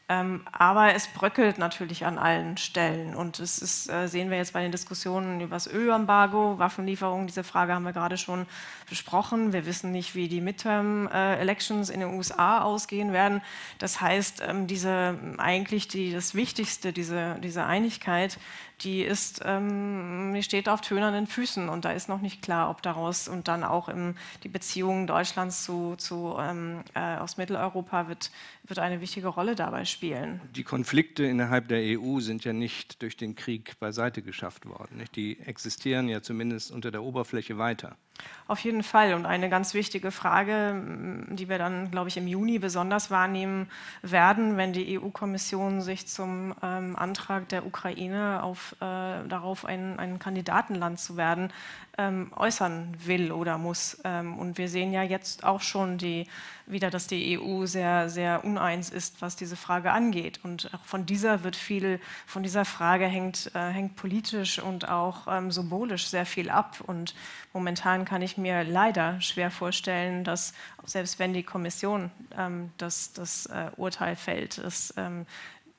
Ähm, aber es bröckelt natürlich an allen Stellen. Und das ist, äh, sehen wir jetzt bei den Diskussionen über das Ölembargo, Waffenlieferungen. Diese Frage haben wir gerade schon besprochen. Wir wissen nicht, wie die Midterm-Elections in den USA ausgehen werden. Das heißt, ähm, diese, eigentlich die, das Wichtigste, diese, diese Einigkeit, die, ist, ähm, die steht auf tönernen Füßen und da ist noch nicht klar, ob daraus und dann auch im, die Beziehungen Deutschlands zu, zu ähm, äh, aus Mitteleuropa wird, wird eine wichtige Rolle dabei spielen. Die Konflikte innerhalb der EU sind ja nicht durch den Krieg beiseite geschafft worden. Nicht? Die existieren ja zumindest unter der Oberfläche weiter. Auf jeden Fall. Und eine ganz wichtige Frage, die wir dann, glaube ich, im Juni besonders wahrnehmen werden, wenn die EU-Kommission sich zum ähm, Antrag der Ukraine auf, äh, darauf, ein, ein, Kandidatenland zu werden, ähm, äußern will oder muss. Ähm, und wir sehen ja jetzt auch schon die, wieder, dass die EU sehr, sehr uneins ist, was diese Frage angeht. Und von dieser wird viel, von dieser Frage hängt, äh, hängt politisch und auch ähm, symbolisch sehr viel ab. Und momentan kann ich mir leider schwer vorstellen, dass selbst wenn die Kommission ähm, das, das äh, Urteil fällt, dass ähm,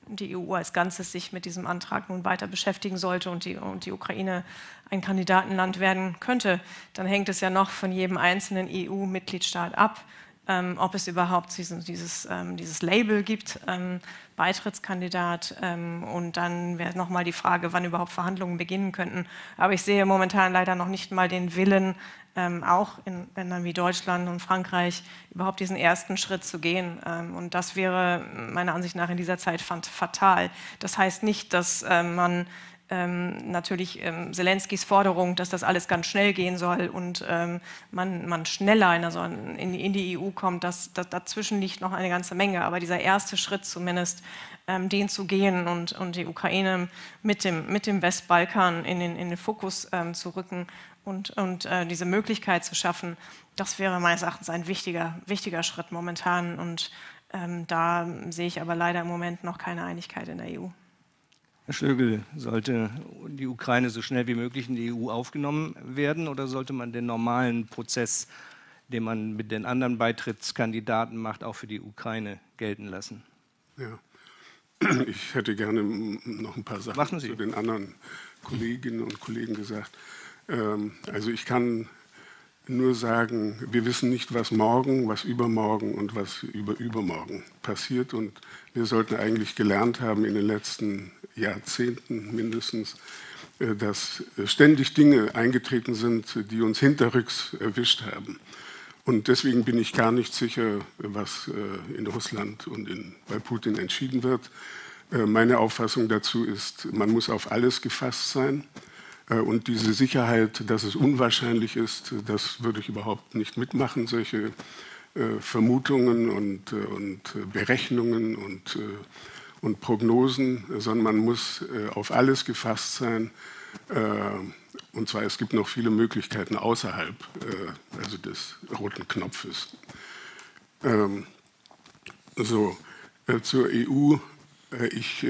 die EU als Ganzes sich mit diesem Antrag nun weiter beschäftigen sollte und die, und die Ukraine ein Kandidatenland werden könnte, dann hängt es ja noch von jedem einzelnen EU-Mitgliedstaat ab, ähm, ob es überhaupt dieses, dieses, ähm, dieses Label gibt, ähm, Beitrittskandidat. Ähm, und dann wäre nochmal die Frage, wann überhaupt Verhandlungen beginnen könnten. Aber ich sehe momentan leider noch nicht mal den Willen, ähm, auch in Ländern wie Deutschland und Frankreich überhaupt diesen ersten Schritt zu gehen. Ähm, und das wäre meiner Ansicht nach in dieser Zeit fatal. Das heißt nicht, dass man ähm, natürlich ähm, Zelenskis Forderung, dass das alles ganz schnell gehen soll und ähm, man, man, schneller in, also in, in, die EU kommt, das, das, dazwischen liegt noch eine ganze Menge. Aber dieser erste Schritt zumindest, ähm, den zu gehen und, und, die Ukraine mit dem, mit dem Westbalkan in den, in den Fokus ähm, zu rücken und, und äh, diese Möglichkeit zu schaffen, das wäre meines Erachtens ein wichtiger, wichtiger Schritt momentan. Und ähm, da sehe ich aber leider im Moment noch keine Einigkeit in der EU. Herr Schlögel, sollte die Ukraine so schnell wie möglich in die EU aufgenommen werden oder sollte man den normalen Prozess, den man mit den anderen Beitrittskandidaten macht, auch für die Ukraine gelten lassen? Ja. Ich hätte gerne noch ein paar Sachen zu den anderen Kolleginnen und Kollegen gesagt. Ähm, also ich kann nur sagen, wir wissen nicht, was morgen, was übermorgen und was über übermorgen passiert. Und wir sollten eigentlich gelernt haben in den letzten Jahrzehnten mindestens, äh, dass ständig Dinge eingetreten sind, die uns hinterrücks erwischt haben. Und deswegen bin ich gar nicht sicher, was äh, in Russland und in, bei Putin entschieden wird. Äh, meine Auffassung dazu ist, man muss auf alles gefasst sein. Äh, und diese Sicherheit, dass es unwahrscheinlich ist, das würde ich überhaupt nicht mitmachen, solche äh, Vermutungen und, äh, und Berechnungen und, und Prognosen, sondern man muss auf alles gefasst sein. Und zwar, es gibt noch viele Möglichkeiten außerhalb also des roten Knopfes. Ähm, so, zur EU. Ich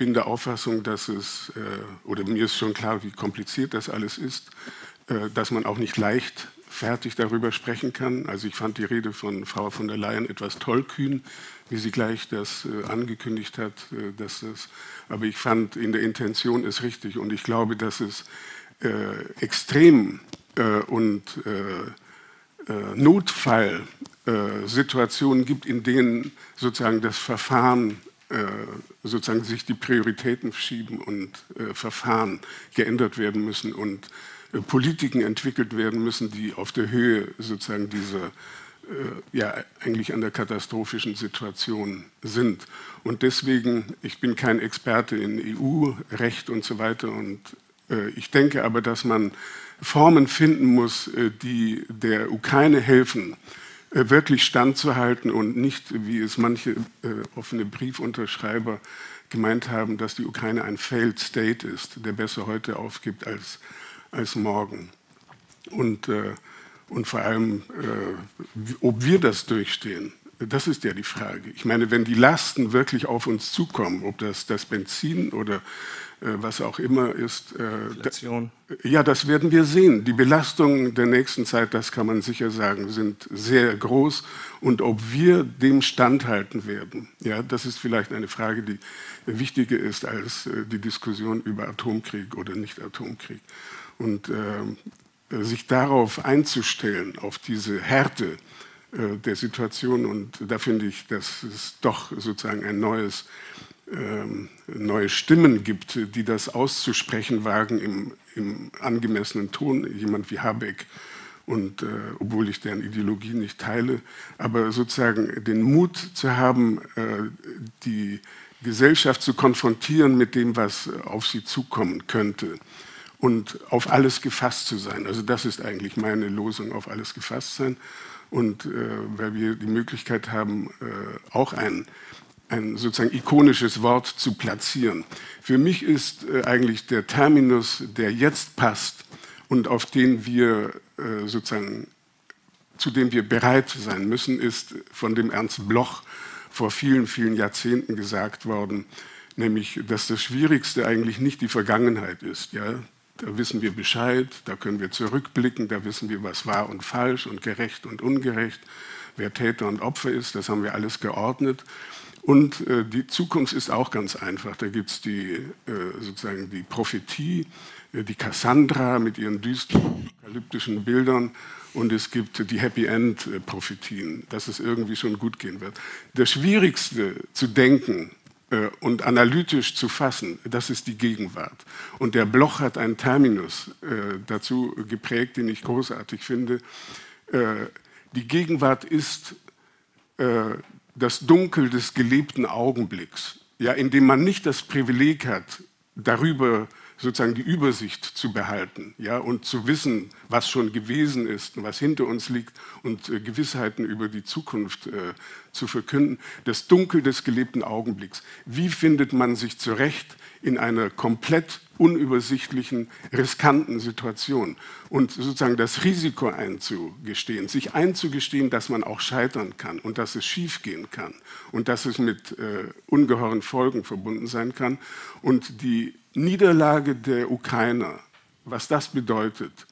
bin der Auffassung, dass es, äh, oder mir ist schon klar, wie kompliziert das alles ist, äh, dass man auch nicht leicht fertig darüber sprechen kann. Also ich fand die Rede von Frau von der Leyen etwas tollkühn, wie sie gleich das äh, angekündigt hat. dass es, aber ich fand, in der Intention ist richtig und ich glaube, dass es extrem und Notfallsituationen gibt, in denen sozusagen das Verfahren äh, sozusagen sich die Prioritäten verschieben und äh, Verfahren geändert werden müssen und äh, Politiken entwickelt werden müssen, die auf der Höhe sozusagen dieser äh, ja eigentlich an der katastrophischen Situation sind. Und deswegen, ich bin kein Experte in EU-Recht und so weiter und äh, ich denke aber, dass man Formen finden muss, äh, die der Ukraine helfen, äh, wirklich standzuhalten und nicht, wie es manche äh, offene Briefunterschreiber gemeint haben, dass die Ukraine ein Failed State ist, der besser heute aufgibt als, als morgen. Und, äh, und vor allem, äh, ob wir das durchstehen, das ist ja die Frage. Ich meine, wenn die Lasten wirklich auf uns zukommen, ob das das Benzin oder äh, was auch immer ist. Äh, Inflation. Ja, das werden wir sehen. Die Belastungen der nächsten Zeit, das kann man sicher sagen, sind sehr groß. Und ob wir dem standhalten werden, ja, das ist vielleicht eine Frage, die wichtiger ist als äh, die Diskussion über Atomkrieg oder Nicht-Atomkrieg. Und äh, sich darauf einzustellen, auf diese Härte äh, der Situation, und da finde ich, dass es doch sozusagen ein neues ähm, neue Stimmen gibt, die das auszusprechen wagen im, im angemessenen Ton, jemand wie Habeck. Und äh, obwohl ich deren Ideologie nicht teile, aber sozusagen den Mut zu haben, äh, die Gesellschaft zu konfrontieren mit dem, was auf sie zukommen könnte und auf alles gefasst zu sein. Also das ist eigentlich meine Losung, auf alles gefasst sein. Und äh, weil wir die Möglichkeit haben, äh, auch ein ein sozusagen ikonisches Wort zu platzieren. Für mich ist äh, eigentlich der Terminus, der jetzt passt und auf den wir äh, sozusagen, zu dem wir bereit sein müssen, ist von dem Ernst Bloch vor vielen, vielen Jahrzehnten gesagt worden, nämlich, dass das Schwierigste eigentlich nicht die Vergangenheit ist. Ja? Da wissen wir Bescheid, da können wir zurückblicken, da wissen wir, was wahr und falsch und gerecht und ungerecht, wer Täter und Opfer ist, das haben wir alles geordnet. Und äh, die Zukunft ist auch ganz einfach. Da gibt es äh, sozusagen die Prophetie, äh, die Cassandra mit ihren düsteren apokalyptischen Bildern und es gibt die Happy End Prophetien, dass es irgendwie schon gut gehen wird. Das Schwierigste zu denken und analytisch zu fassen, das ist die Gegenwart. Und der Bloch hat einen Terminus äh, dazu geprägt, den ich großartig finde. Äh, die Gegenwart ist das Dunkel des gelebten Augenblicks, ja, in dem man nicht das Privileg hat, darüber sozusagen die Übersicht zu behalten ja, und zu wissen, was schon gewesen ist und was hinter uns liegt und äh, Gewissheiten über die Zukunft äh, zu verkünden. Das Dunkel des gelebten Augenblicks. Wie findet man sich zurecht in einer komplett unübersichtlichen, riskanten Situation und sozusagen das Risiko einzugestehen, sich einzugestehen, dass man auch scheitern kann und dass es schiefgehen kann und dass es mit äh, ungeheuren Folgen verbunden sein kann und die Niederlage der Ukrainer, was das bedeutet,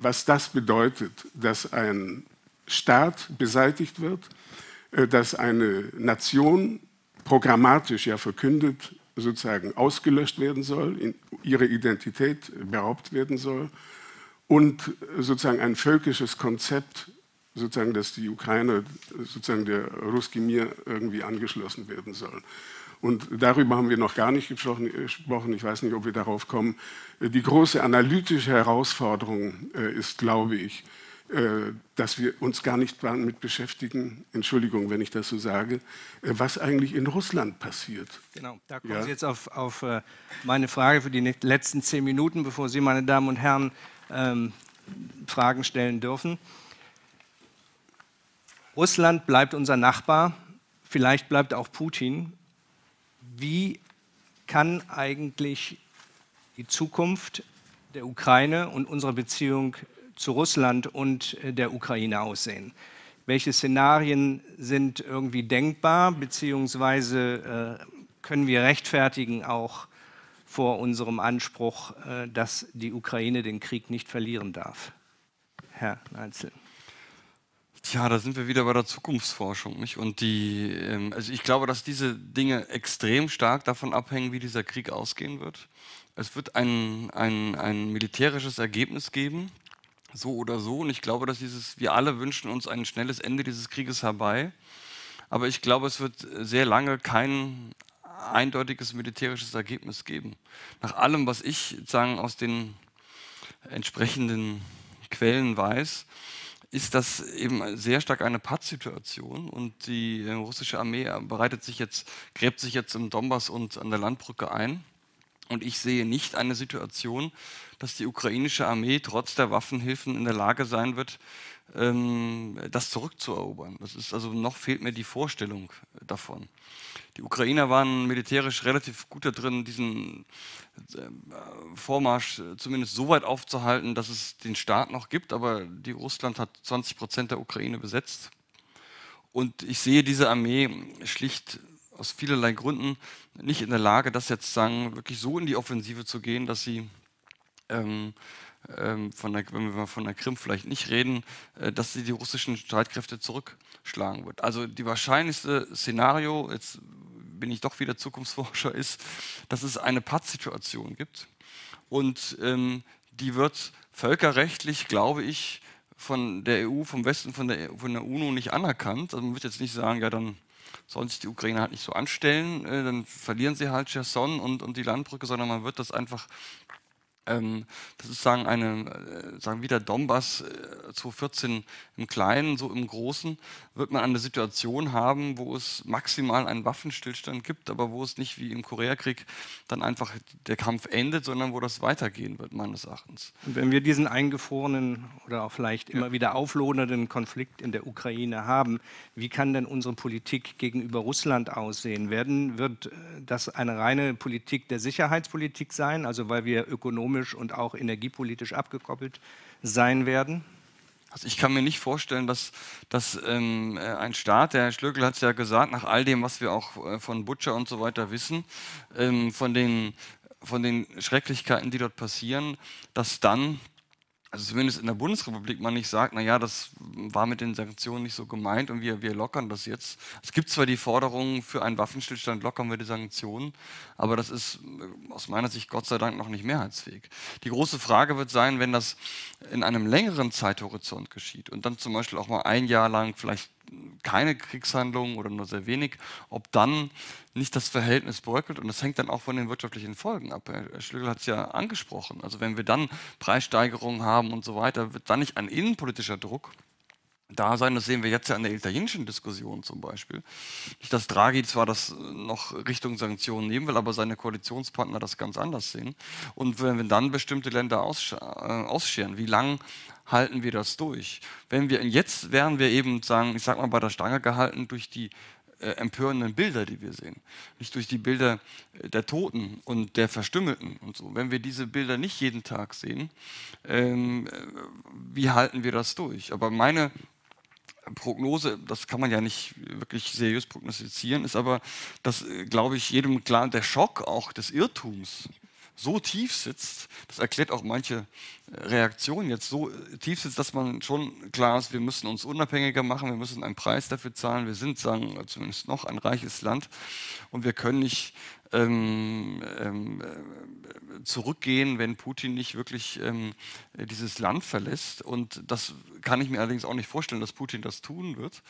was das bedeutet, dass ein Staat beseitigt wird, äh, dass eine Nation programmatisch ja verkündet, sozusagen ausgelöscht werden soll, ihre Identität beraubt werden soll und sozusagen ein völkisches Konzept, sozusagen, dass die Ukraine sozusagen der Ruski Mir irgendwie angeschlossen werden soll. Und darüber haben wir noch gar nicht gesprochen. Ich weiß nicht, ob wir darauf kommen. Die große analytische Herausforderung äh, ist, glaube ich, äh, dass wir uns gar nicht damit beschäftigen, Entschuldigung, wenn ich das so sage, äh, was eigentlich in Russland passiert. Genau, da kommen ja? Sie jetzt auf, auf meine Frage für die letzten zehn Minuten, bevor Sie, meine Damen und Herren, ähm, Fragen stellen dürfen. Russland bleibt unser Nachbar, vielleicht bleibt auch Putin wie kann eigentlich die Zukunft der Ukraine und unsere Beziehung zu Russland und äh, der Ukraine aussehen? Welche Szenarien sind irgendwie denkbar, beziehungsweise äh, können wir rechtfertigen auch vor unserem Anspruch, äh, dass die Ukraine den Krieg nicht verlieren darf? Herr Neitzel. Tja, da sind wir wieder bei der Zukunftsforschung. Nicht? Und die, ähm, also ich glaube, dass diese Dinge extrem stark davon abhängen, wie dieser Krieg ausgehen wird. Es wird ein, ein, ein militärisches Ergebnis geben, so oder so. Und ich glaube, dass dieses, wir alle wünschen uns ein schnelles Ende dieses Krieges herbei. Aber ich glaube, es wird sehr lange kein eindeutiges militärisches Ergebnis geben. Nach allem, was ich sagen aus den entsprechenden Quellen weiß, ist das eben sehr stark eine Pattsituation und die russische Armee bereitet sich jetzt, gräbt sich jetzt im Donbass und an der Landbrücke ein. Und ich sehe nicht eine Situation, dass die ukrainische Armee trotz der Waffenhilfen in der Lage sein wird, ähm, das zurückzuerobern. Das ist also noch fehlt mir die Vorstellung davon. Die Ukrainer waren militärisch relativ gut da drin, diesen äh, Vormarsch zumindest so weit aufzuhalten, dass es den Staat noch gibt, aber die Russland hat 20 Prozent der Ukraine besetzt. Und ich sehe diese Armee schlicht aus vielerlei Gründen nicht in der Lage, das jetzt sagen, wirklich so in die Offensive zu gehen, dass sie ähm, ähm, von der, wenn wir von der Krim vielleicht nicht reden, äh, dass sie die russischen Streitkräfte zurückschlagen wird. Also die wahrscheinlichste Szenario, jetzt bin ich doch wieder Zukunftsforscher, ist, dass es eine Pattsituation gibt und ähm, die wird völkerrechtlich, glaube ich, von der EU, vom Westen, von der, von der UNO nicht anerkannt. Also man wird jetzt nicht sagen, ja, dann sollen sich die Ukrainer halt nicht so anstellen, äh, dann verlieren sie halt Cherson und, und die Landbrücke, sondern man wird das einfach ähm, das ist sagen eine, äh, sagen wieder Donbass äh, 2014 im Kleinen, so im Großen, wird man eine Situation haben, wo es maximal einen Waffenstillstand gibt, aber wo es nicht wie im Koreakrieg dann einfach der Kampf endet, sondern wo das weitergehen wird, meines Erachtens. Und wenn wir diesen eingefrorenen oder auch vielleicht immer ja. wieder auflodernden Konflikt in der Ukraine haben, wie kann denn unsere Politik gegenüber Russland aussehen? Werden, wird äh, das eine reine Politik der Sicherheitspolitik sein, also weil wir ökonomisch ökonomisch und auch energiepolitisch abgekoppelt sein werden? Also ich kann mir nicht vorstellen, dass, dass ähm, äh, ein Staat, der Herr Schlögl hat es ja gesagt, nach all dem, was wir auch äh, von Butcher und so weiter wissen, ähm, von, den, von den Schrecklichkeiten, die dort passieren, dass dann also zumindest in der Bundesrepublik man nicht sagt, naja, das war mit den Sanktionen nicht so gemeint und wir, wir lockern das jetzt. Es gibt zwar die Forderung für einen Waffenstillstand, lockern wir die Sanktionen, aber das ist äh, aus meiner Sicht Gott sei Dank noch nicht mehrheitsfähig. Die große Frage wird sein, wenn das in einem längeren Zeithorizont geschieht und dann zum Beispiel auch mal ein Jahr lang vielleicht keine Kriegshandlungen oder nur sehr wenig, ob dann nicht das Verhältnis bröckelt. Und das hängt dann auch von den wirtschaftlichen Folgen ab. Herr Schlügel hat es ja angesprochen. Also wenn wir dann Preissteigerungen haben und so weiter, wird dann nicht ein innenpolitischer Druck da sein. Das sehen wir jetzt ja an der italienischen Diskussion zum Beispiel. Nicht, dass Draghi zwar das noch Richtung Sanktionen nehmen will, aber seine Koalitionspartner das ganz anders sehen. Und wenn wir dann bestimmte Länder äh, ausscheren, wie lang halten wir das durch? Wenn wir jetzt wären wir eben sagen, ich sag mal bei der Stange gehalten durch die äh, empörenden Bilder, die wir sehen. Nicht durch die Bilder äh, der Toten und der Verstümmelten und so. Wenn wir diese Bilder nicht jeden Tag sehen, ähm, äh, wie halten wir das durch? Aber meine Prognose, das kann man ja nicht wirklich seriös prognostizieren, ist aber, dass, äh, glaube ich, jedem klar, der Schock auch des Irrtums so tief sitzt, das erklärt auch manche äh, Reaktionen jetzt, so äh, tief sitzt, dass man schon klar ist, wir müssen uns unabhängiger machen, wir müssen einen Preis dafür zahlen, wir sind, sagen zumindest noch, ein reiches Land und wir können nicht ähm, ähm, zurückgehen, wenn Putin nicht wirklich ähm, dieses Land verlässt. Und das kann ich mir allerdings auch nicht vorstellen, dass Putin das tun wird,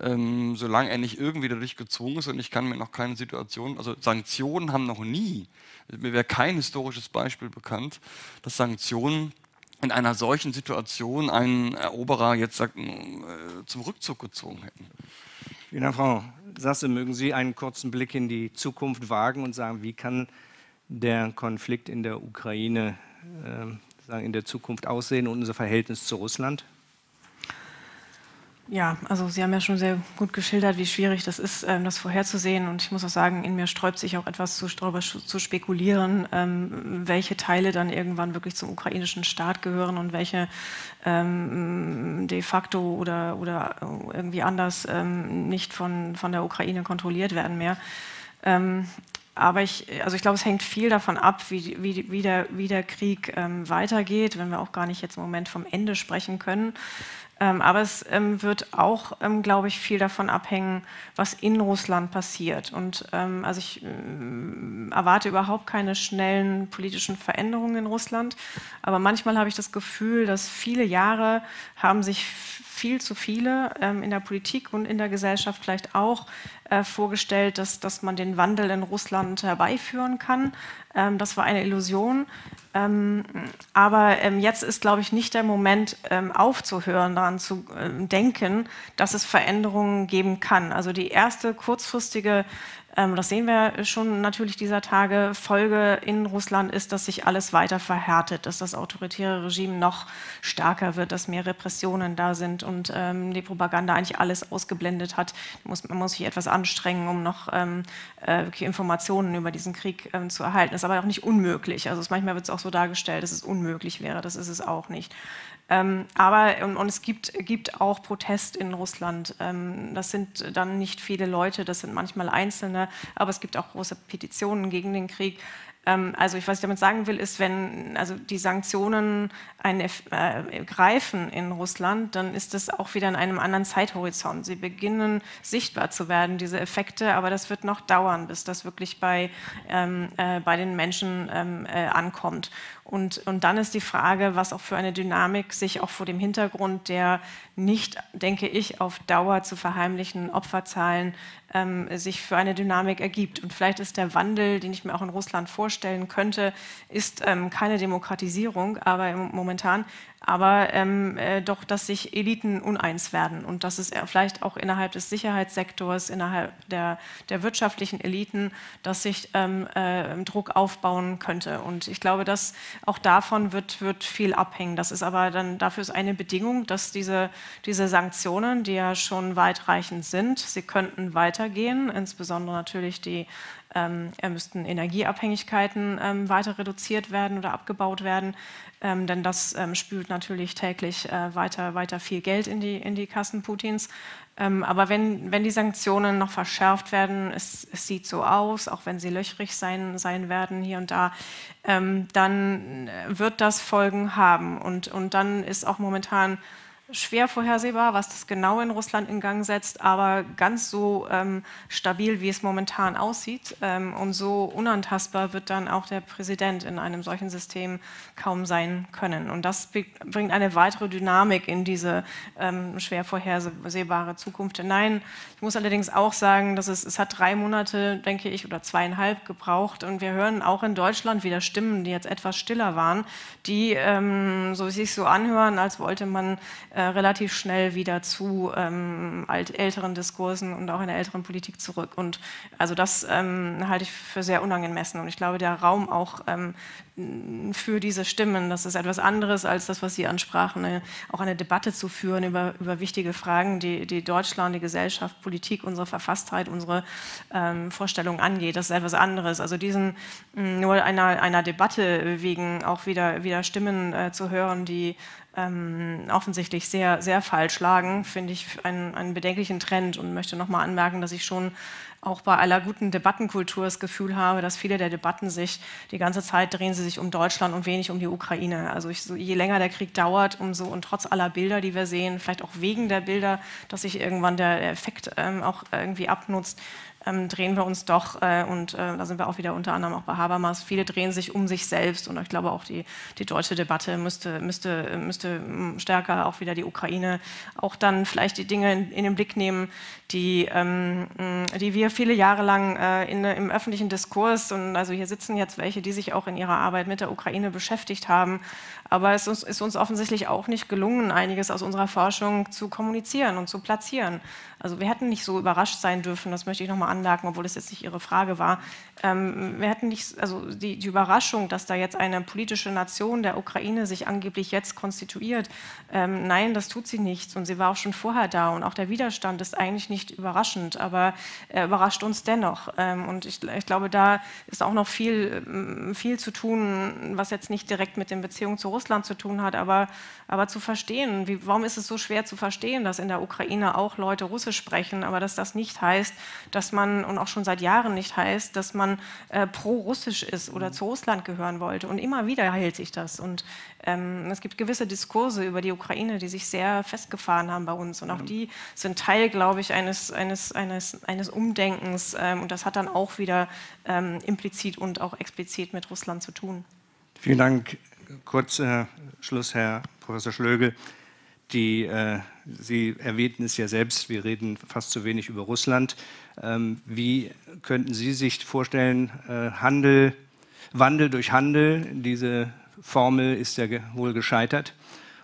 ähm, solange er nicht irgendwie dadurch gezwungen ist. Und ich kann mir noch keine Situation, also Sanktionen haben noch nie, mir wäre kein historisches Beispiel bekannt, dass Sanktionen in einer solchen Situation einen Eroberer jetzt sagt, äh, zum Rückzug gezwungen hätten. Vielen Dank, Frau Sasse. Mögen Sie einen kurzen Blick in die Zukunft wagen und sagen, wie kann der Konflikt in der Ukraine äh, in der Zukunft aussehen und unser Verhältnis zu Russland? Ja, also Sie haben ja schon sehr gut geschildert, wie schwierig das ist, ähm, das vorherzusehen. Und ich muss auch sagen, in mir sträubt sich auch etwas zu, darüber zu spekulieren, ähm, welche Teile dann irgendwann wirklich zum ukrainischen Staat gehören und welche ähm, de facto oder, oder irgendwie anders nicht von, von der Ukraine kontrolliert werden mehr. Aber ich, also ich glaube, es hängt viel davon ab, wie, wie, wie, der, wie der Krieg ähm, weitergeht, wenn wir auch gar nicht jetzt im Moment vom Ende sprechen können. Ähm, aber es ähm, wird auch, ähm, glaube ich, viel davon abhängen, was in Russland passiert. Und ähm, also ich ähm, erwarte überhaupt keine schnellen politischen Veränderungen in Russland. Aber manchmal habe ich das Gefühl, dass viele Jahre haben sich viel zu viele ähm, in der Politik und in der Gesellschaft vielleicht auch äh, vorgestellt, dass, dass man den Wandel in Russland herbeiführen kann. Ähm, das war eine Illusion. Ähm, aber ähm, jetzt ist, glaube ich, nicht der Moment ähm, aufzuhören, daran zu ähm, denken, dass es Veränderungen geben kann. Also die erste kurzfristige das sehen wir schon natürlich dieser Tage. Folge in Russland ist, dass sich alles weiter verhärtet, dass das autoritäre Regime noch stärker wird, dass mehr Repressionen da sind und ähm, die Propaganda eigentlich alles ausgeblendet hat. Muss, man muss sich etwas anstrengen, um noch ähm, äh, Informationen über diesen Krieg ähm, zu erhalten. Das ist aber auch nicht unmöglich. Also es, manchmal wird es auch so dargestellt, dass es unmöglich wäre. Das ist es auch nicht. Ähm, aber und, und, es gibt, gibt auch Protest in Russland. Ähm, das sind dann nicht viele Leute, das sind manchmal Einzelne, aber es gibt auch große Petitionen gegen den Krieg. Ähm, also ich, was ich damit sagen will, ist, wenn also die Sanktionen eine, äh, greifen in Russland, dann ist das auch wieder in einem anderen Zeithorizont. Sie beginnen sichtbar zu werden, diese Effekte, aber das wird noch dauern, bis das wirklich bei, ähm, äh, bei den Menschen ähm, äh, ankommt. Und, und dann ist die Frage, was auch für eine Dynamik sich auch vor dem Hintergrund der nicht, denke ich, auf Dauer zu verheimlichen Opferzahlen ähm, sich für eine Dynamik ergibt. Und vielleicht ist der Wandel, den ich mir auch in Russland vorstellen könnte, ist ähm, keine Demokratisierung, aber momentan aber ähm, äh, doch, dass sich Eliten uneins werden und dass es vielleicht auch innerhalb des Sicherheitssektors, innerhalb der, der wirtschaftlichen Eliten, dass sich ähm, äh, Druck aufbauen könnte. Und ich glaube, dass auch davon wird, wird viel abhängen. Das ist aber dann dafür ist eine Bedingung, dass diese, diese Sanktionen, die ja schon weitreichend sind, sie könnten weitergehen, insbesondere natürlich die ähm, müssten Energieabhängigkeiten ähm, weiter reduziert werden oder abgebaut werden ähm, denn das ähm, spült natürlich täglich äh, weiter, weiter viel Geld in die, in die Kassen Putins. Ähm, aber wenn, wenn die Sanktionen noch verschärft werden, es, es sieht so aus, auch wenn sie löchrig sein, sein werden hier und da, ähm, dann wird das Folgen haben. Und, und dann ist auch momentan schwer vorhersehbar, was das genau in Russland in Gang setzt, aber ganz so ähm, stabil, wie es momentan aussieht ähm, und so unantastbar wird dann auch der Präsident in einem solchen System kaum sein können. Und das bringt eine weitere Dynamik in diese ähm, schwer vorhersehbare Zukunft hinein. Ich muss allerdings auch sagen, dass es, es hat drei Monate, denke ich, oder zweieinhalb gebraucht und wir hören auch in Deutschland wieder Stimmen, die jetzt etwas stiller waren, die ähm, so sich so anhören, als wollte man relativ schnell wieder zu ähm, alt, älteren Diskursen und auch einer älteren Politik zurück. Und also das ähm, halte ich für sehr unangemessen. Und ich glaube, der Raum auch ähm, für diese Stimmen, das ist etwas anderes als das, was Sie ansprachen, eine, auch eine Debatte zu führen über, über wichtige Fragen, die, die Deutschland, die Gesellschaft, Politik, unsere Verfasstheit, unsere ähm, Vorstellungen angeht. Das ist etwas anderes. Also diesen nur einer, einer Debatte wegen auch wieder, wieder Stimmen äh, zu hören, die ähm, offensichtlich sehr, sehr falsch lagen, finde ich einen, einen bedenklichen Trend und möchte nochmal anmerken, dass ich schon auch bei aller guten Debattenkultur das Gefühl habe, dass viele der Debatten sich die ganze Zeit drehen sie sich um Deutschland und wenig um die Ukraine. Also ich, so, je länger der Krieg dauert, umso und trotz aller Bilder, die wir sehen, vielleicht auch wegen der Bilder, dass sich irgendwann der Effekt ähm, auch irgendwie abnutzt, ähm, drehen wir uns doch, äh, und äh, da sind wir auch wieder unter anderem auch bei Habermas, viele drehen sich um sich selbst und ich glaube auch die, die deutsche Debatte müsste, müsste, müsste stärker auch wieder die Ukraine auch dann vielleicht die Dinge in, in den Blick nehmen, die, ähm, die wir viele Jahre lang äh, in, im öffentlichen Diskurs und also hier sitzen jetzt welche, die sich auch in ihrer Arbeit mit der Ukraine beschäftigt haben, aber es ist, uns offensichtlich auch nicht gelungen, einiges aus unserer Forschung zu kommunizieren und zu platzieren. Also wir hätten nicht so überrascht sein dürfen, das möchte ich nochmal anmerken, obwohl das jetzt nicht Ihre Frage war. Ähm, wir hätten nicht, also die, die, Überraschung, dass da jetzt eine politische Nation der Ukraine sich angeblich jetzt konstituiert, ähm, nein, das tut sie nicht. Und sie war auch schon vorher da. Und auch der Widerstand ist eigentlich nicht überraschend, aber er überrascht uns dennoch. Ähm, und ich, ich, glaube, da ist auch noch viel, viel zu tun, was jetzt nicht direkt mit den Beziehungen zu Russland zu tun hat, aber, aber zu verstehen, wie, warum ist es so schwer zu verstehen, dass in der Ukraine auch Leute Russisch sprechen, aber dass das nicht heißt, dass man, und auch schon seit Jahren nicht heißt, dass man äh, pro-russisch ist oder zu Russland gehören wollte. Und immer wieder hält sich das. Und ähm, es gibt gewisse Diskurse über die Ukraine, die sich sehr festgefahren haben bei uns. Und auch die sind Teil, glaube ich, eines, eines, eines, eines Umdenkens. Ähm, und das hat dann auch wieder ähm, implizit und auch explizit mit Russland zu tun. Vielen Dank. Kurz äh, Schluss, Herr Professor Schlögel. Die, äh, Sie erwähnten es ja selbst, wir reden fast zu wenig über Russland. Ähm, wie könnten Sie sich vorstellen, äh, Handel, Wandel durch Handel, diese Formel ist ja ge wohl gescheitert.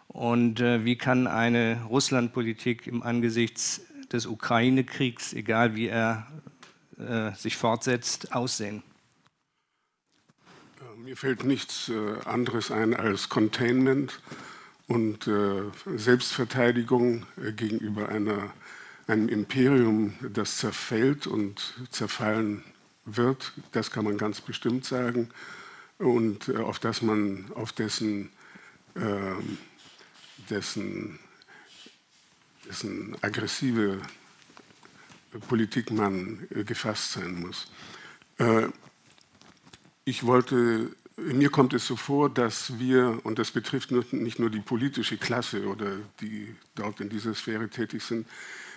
Und äh, wie kann eine Russlandpolitik im Angesichts des Ukraine-Kriegs, egal wie er äh, sich fortsetzt, aussehen? Mir fällt nichts äh, anderes ein als Containment und äh, Selbstverteidigung äh, gegenüber einer, einem Imperium, das zerfällt und zerfallen wird, das kann man ganz bestimmt sagen, und auf das man, auf dessen, ähm, dessen, dessen aggressive Politik man gefasst sein muss. Ich wollte mir kommt es so vor, dass wir, und das betrifft nicht nur die politische Klasse oder die dort in dieser Sphäre tätig sind,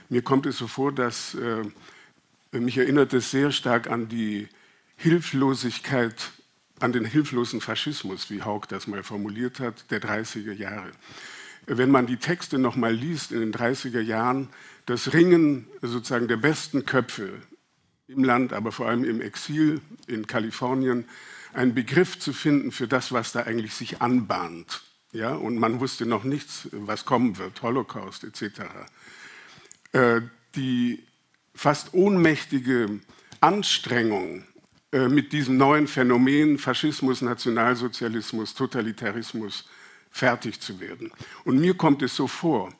mir kommt es so vor, dass äh, mich erinnert es sehr stark an die Hilflosigkeit, an den hilflosen Faschismus, wie Haug das mal formuliert hat, der 30er Jahre. Wenn man die Texte noch mal liest in den 30er Jahren, das Ringen sozusagen der besten Köpfe im Land, aber vor allem im Exil in Kalifornien, einen Begriff zu finden für das, was da eigentlich sich anbahnt. Ja, und man wusste noch nichts, was kommen wird, Holocaust etc. Äh, die fast ohnmächtige Anstrengung, äh, mit diesem neuen Phänomen Faschismus, Nationalsozialismus, Totalitarismus fertig zu werden. Und mir kommt es so vor,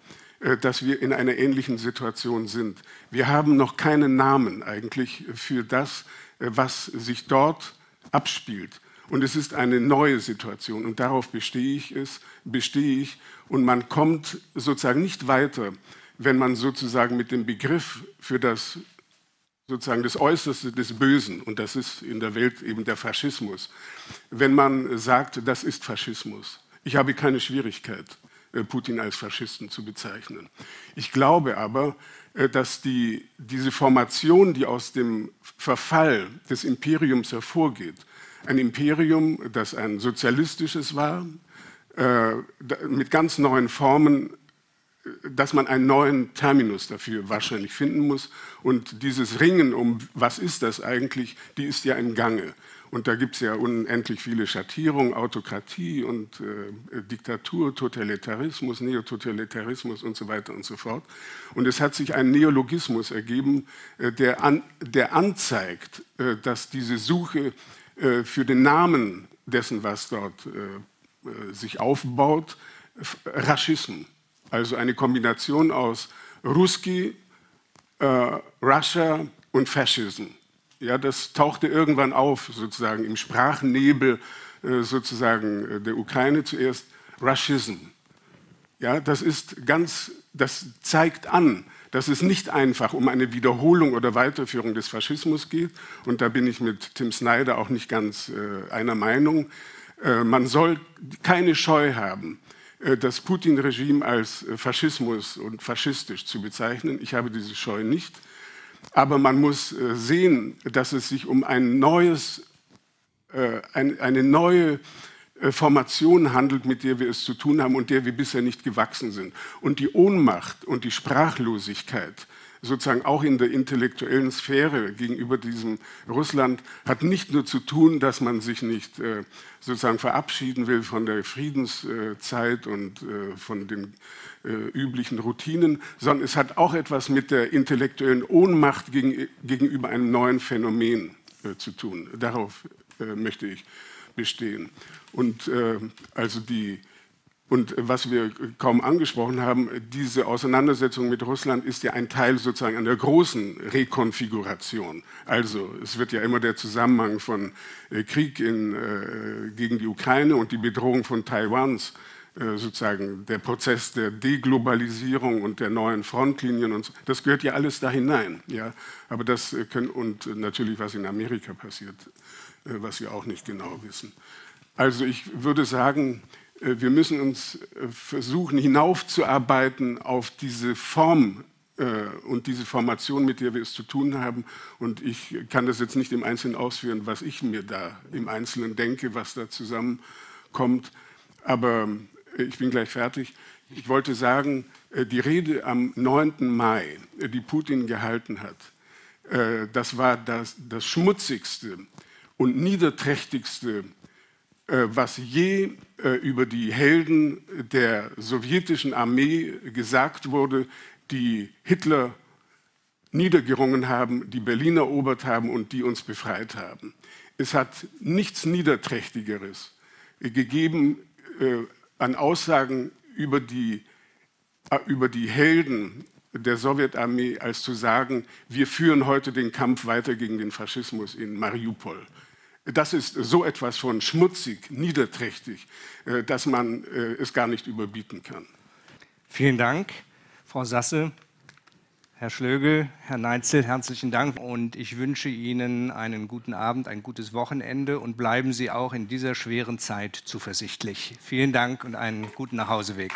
dass wir in einer ähnlichen Situation sind. Wir haben noch keinen Namen eigentlich für das, äh, was sich dort abspielt. Und es ist eine neue Situation und darauf bestehe ich es, bestehe ich. Und man kommt sozusagen nicht weiter, wenn man sozusagen mit dem Begriff für das sozusagen das Äußerste des Bösen, und das ist in der Welt eben der Faschismus, wenn man sagt, das ist Faschismus. Ich habe keine Schwierigkeit, äh, Putin als Faschisten zu bezeichnen. Ich glaube aber, äh, dass die, diese Formation, die aus dem Verfall des Imperiums hervorgeht, ein Imperium, das ein sozialistisches war, äh, mit ganz neuen Formen dass man einen neuen Terminus dafür wahrscheinlich finden muss. Und dieses Ringen um, was ist das eigentlich, die ist ja im Gange. Und da gibt es ja unendlich viele Schattierungen, Autokratie und äh, Diktatur, Totalitarismus, Neototalitarismus und so weiter und so fort. Und es hat sich ein Neologismus ergeben, äh, der, an, der anzeigt, äh, dass diese Suche äh, für den Namen dessen, was dort äh, äh, sich aufbaut, Raschismus also eine Kombination aus Ruski, äh, Russia und Fascism. Ja, das tauchte irgendwann auf, sozusagen im Sprachennebel äh, sozusagen äh, der Ukraine zuerst Russism. Ja, das ist ganz, das zeigt an, dass es nicht einfach um eine Wiederholung oder Weiterführung des Faschismus geht. Und da bin ich mit Tim Snyder auch nicht ganz äh, einer Meinung. Äh, man soll keine Scheu haben, äh, das Putin-Regime als äh, Faschismus und faschistisch zu bezeichnen. Ich habe diese Scheu nicht. Aber man muss äh, sehen, dass es sich um ein neues, eine neue Formation handelt, mit der wir es zu tun haben und der wir bisher nicht gewachsen sind. Und die Ohnmacht und die Sprachlosigkeit sozusagen auch in der intellektuellen Sphäre gegenüber diesem Russland hat nicht nur zu tun, dass man sich nicht äh, sozusagen verabschieden will von der Friedenszeit und äh, von den äh, üblichen Routinen, sondern es hat auch etwas mit der intellektuellen Ohnmacht gegen, gegenüber einem neuen Phänomen äh, zu tun. Darauf äh, möchte ich bestehen. Und äh, also die und was wir kaum angesprochen haben, diese Auseinandersetzung mit Russland ist ja ein Teil sozusagen einer großen Rekonfiguration. Also es wird ja immer der Zusammenhang von äh, Krieg in, äh, gegen die Ukraine und die Bedrohung von Taiwans sozusagen der Prozess der Deglobalisierung und der neuen Frontlinien und so, das gehört ja alles da hinein. Ja? Aber das äh, können, und natürlich was in Amerika passiert, äh, was wir auch nicht genau wissen. Also ich würde sagen, äh, wir müssen uns äh, versuchen, hinaufzuarbeiten auf diese Form äh, und diese Formation, mit der wir es zu tun haben. Und ich kann das jetzt nicht im Einzelnen ausführen, was ich mir da im Einzelnen denke, was da zusammenkommt. Aber ich bin gleich fertig. Ich wollte sagen, die Rede am 9. Mai, die Putin gehalten hat, das war das, das schmutzigste und niederträchtigste äh, was je äh, über die Helden der sowjetischen Armee gesagt wurde, die Hitler niedergerungen haben, die Berlin erobert haben und die uns befreit haben. Es hat nichts Niederträchtigeres gegeben äh, an Aussagen über die, über die Helden der Sowjetarmee, als zu sagen, wir führen heute den Kampf weiter gegen den Faschismus in Mariupol. Das ist so etwas von schmutzig, niederträchtig, äh, dass man äh, es gar nicht überbieten kann. Vielen Dank, Frau Sasse. Herr Schlögel, Herr Neitzel, herzlichen Dank und ich wünsche Ihnen einen guten Abend, ein gutes Wochenende und bleiben Sie auch in dieser schweren Zeit zuversichtlich. Vielen Dank und einen guten Nachhauseweg.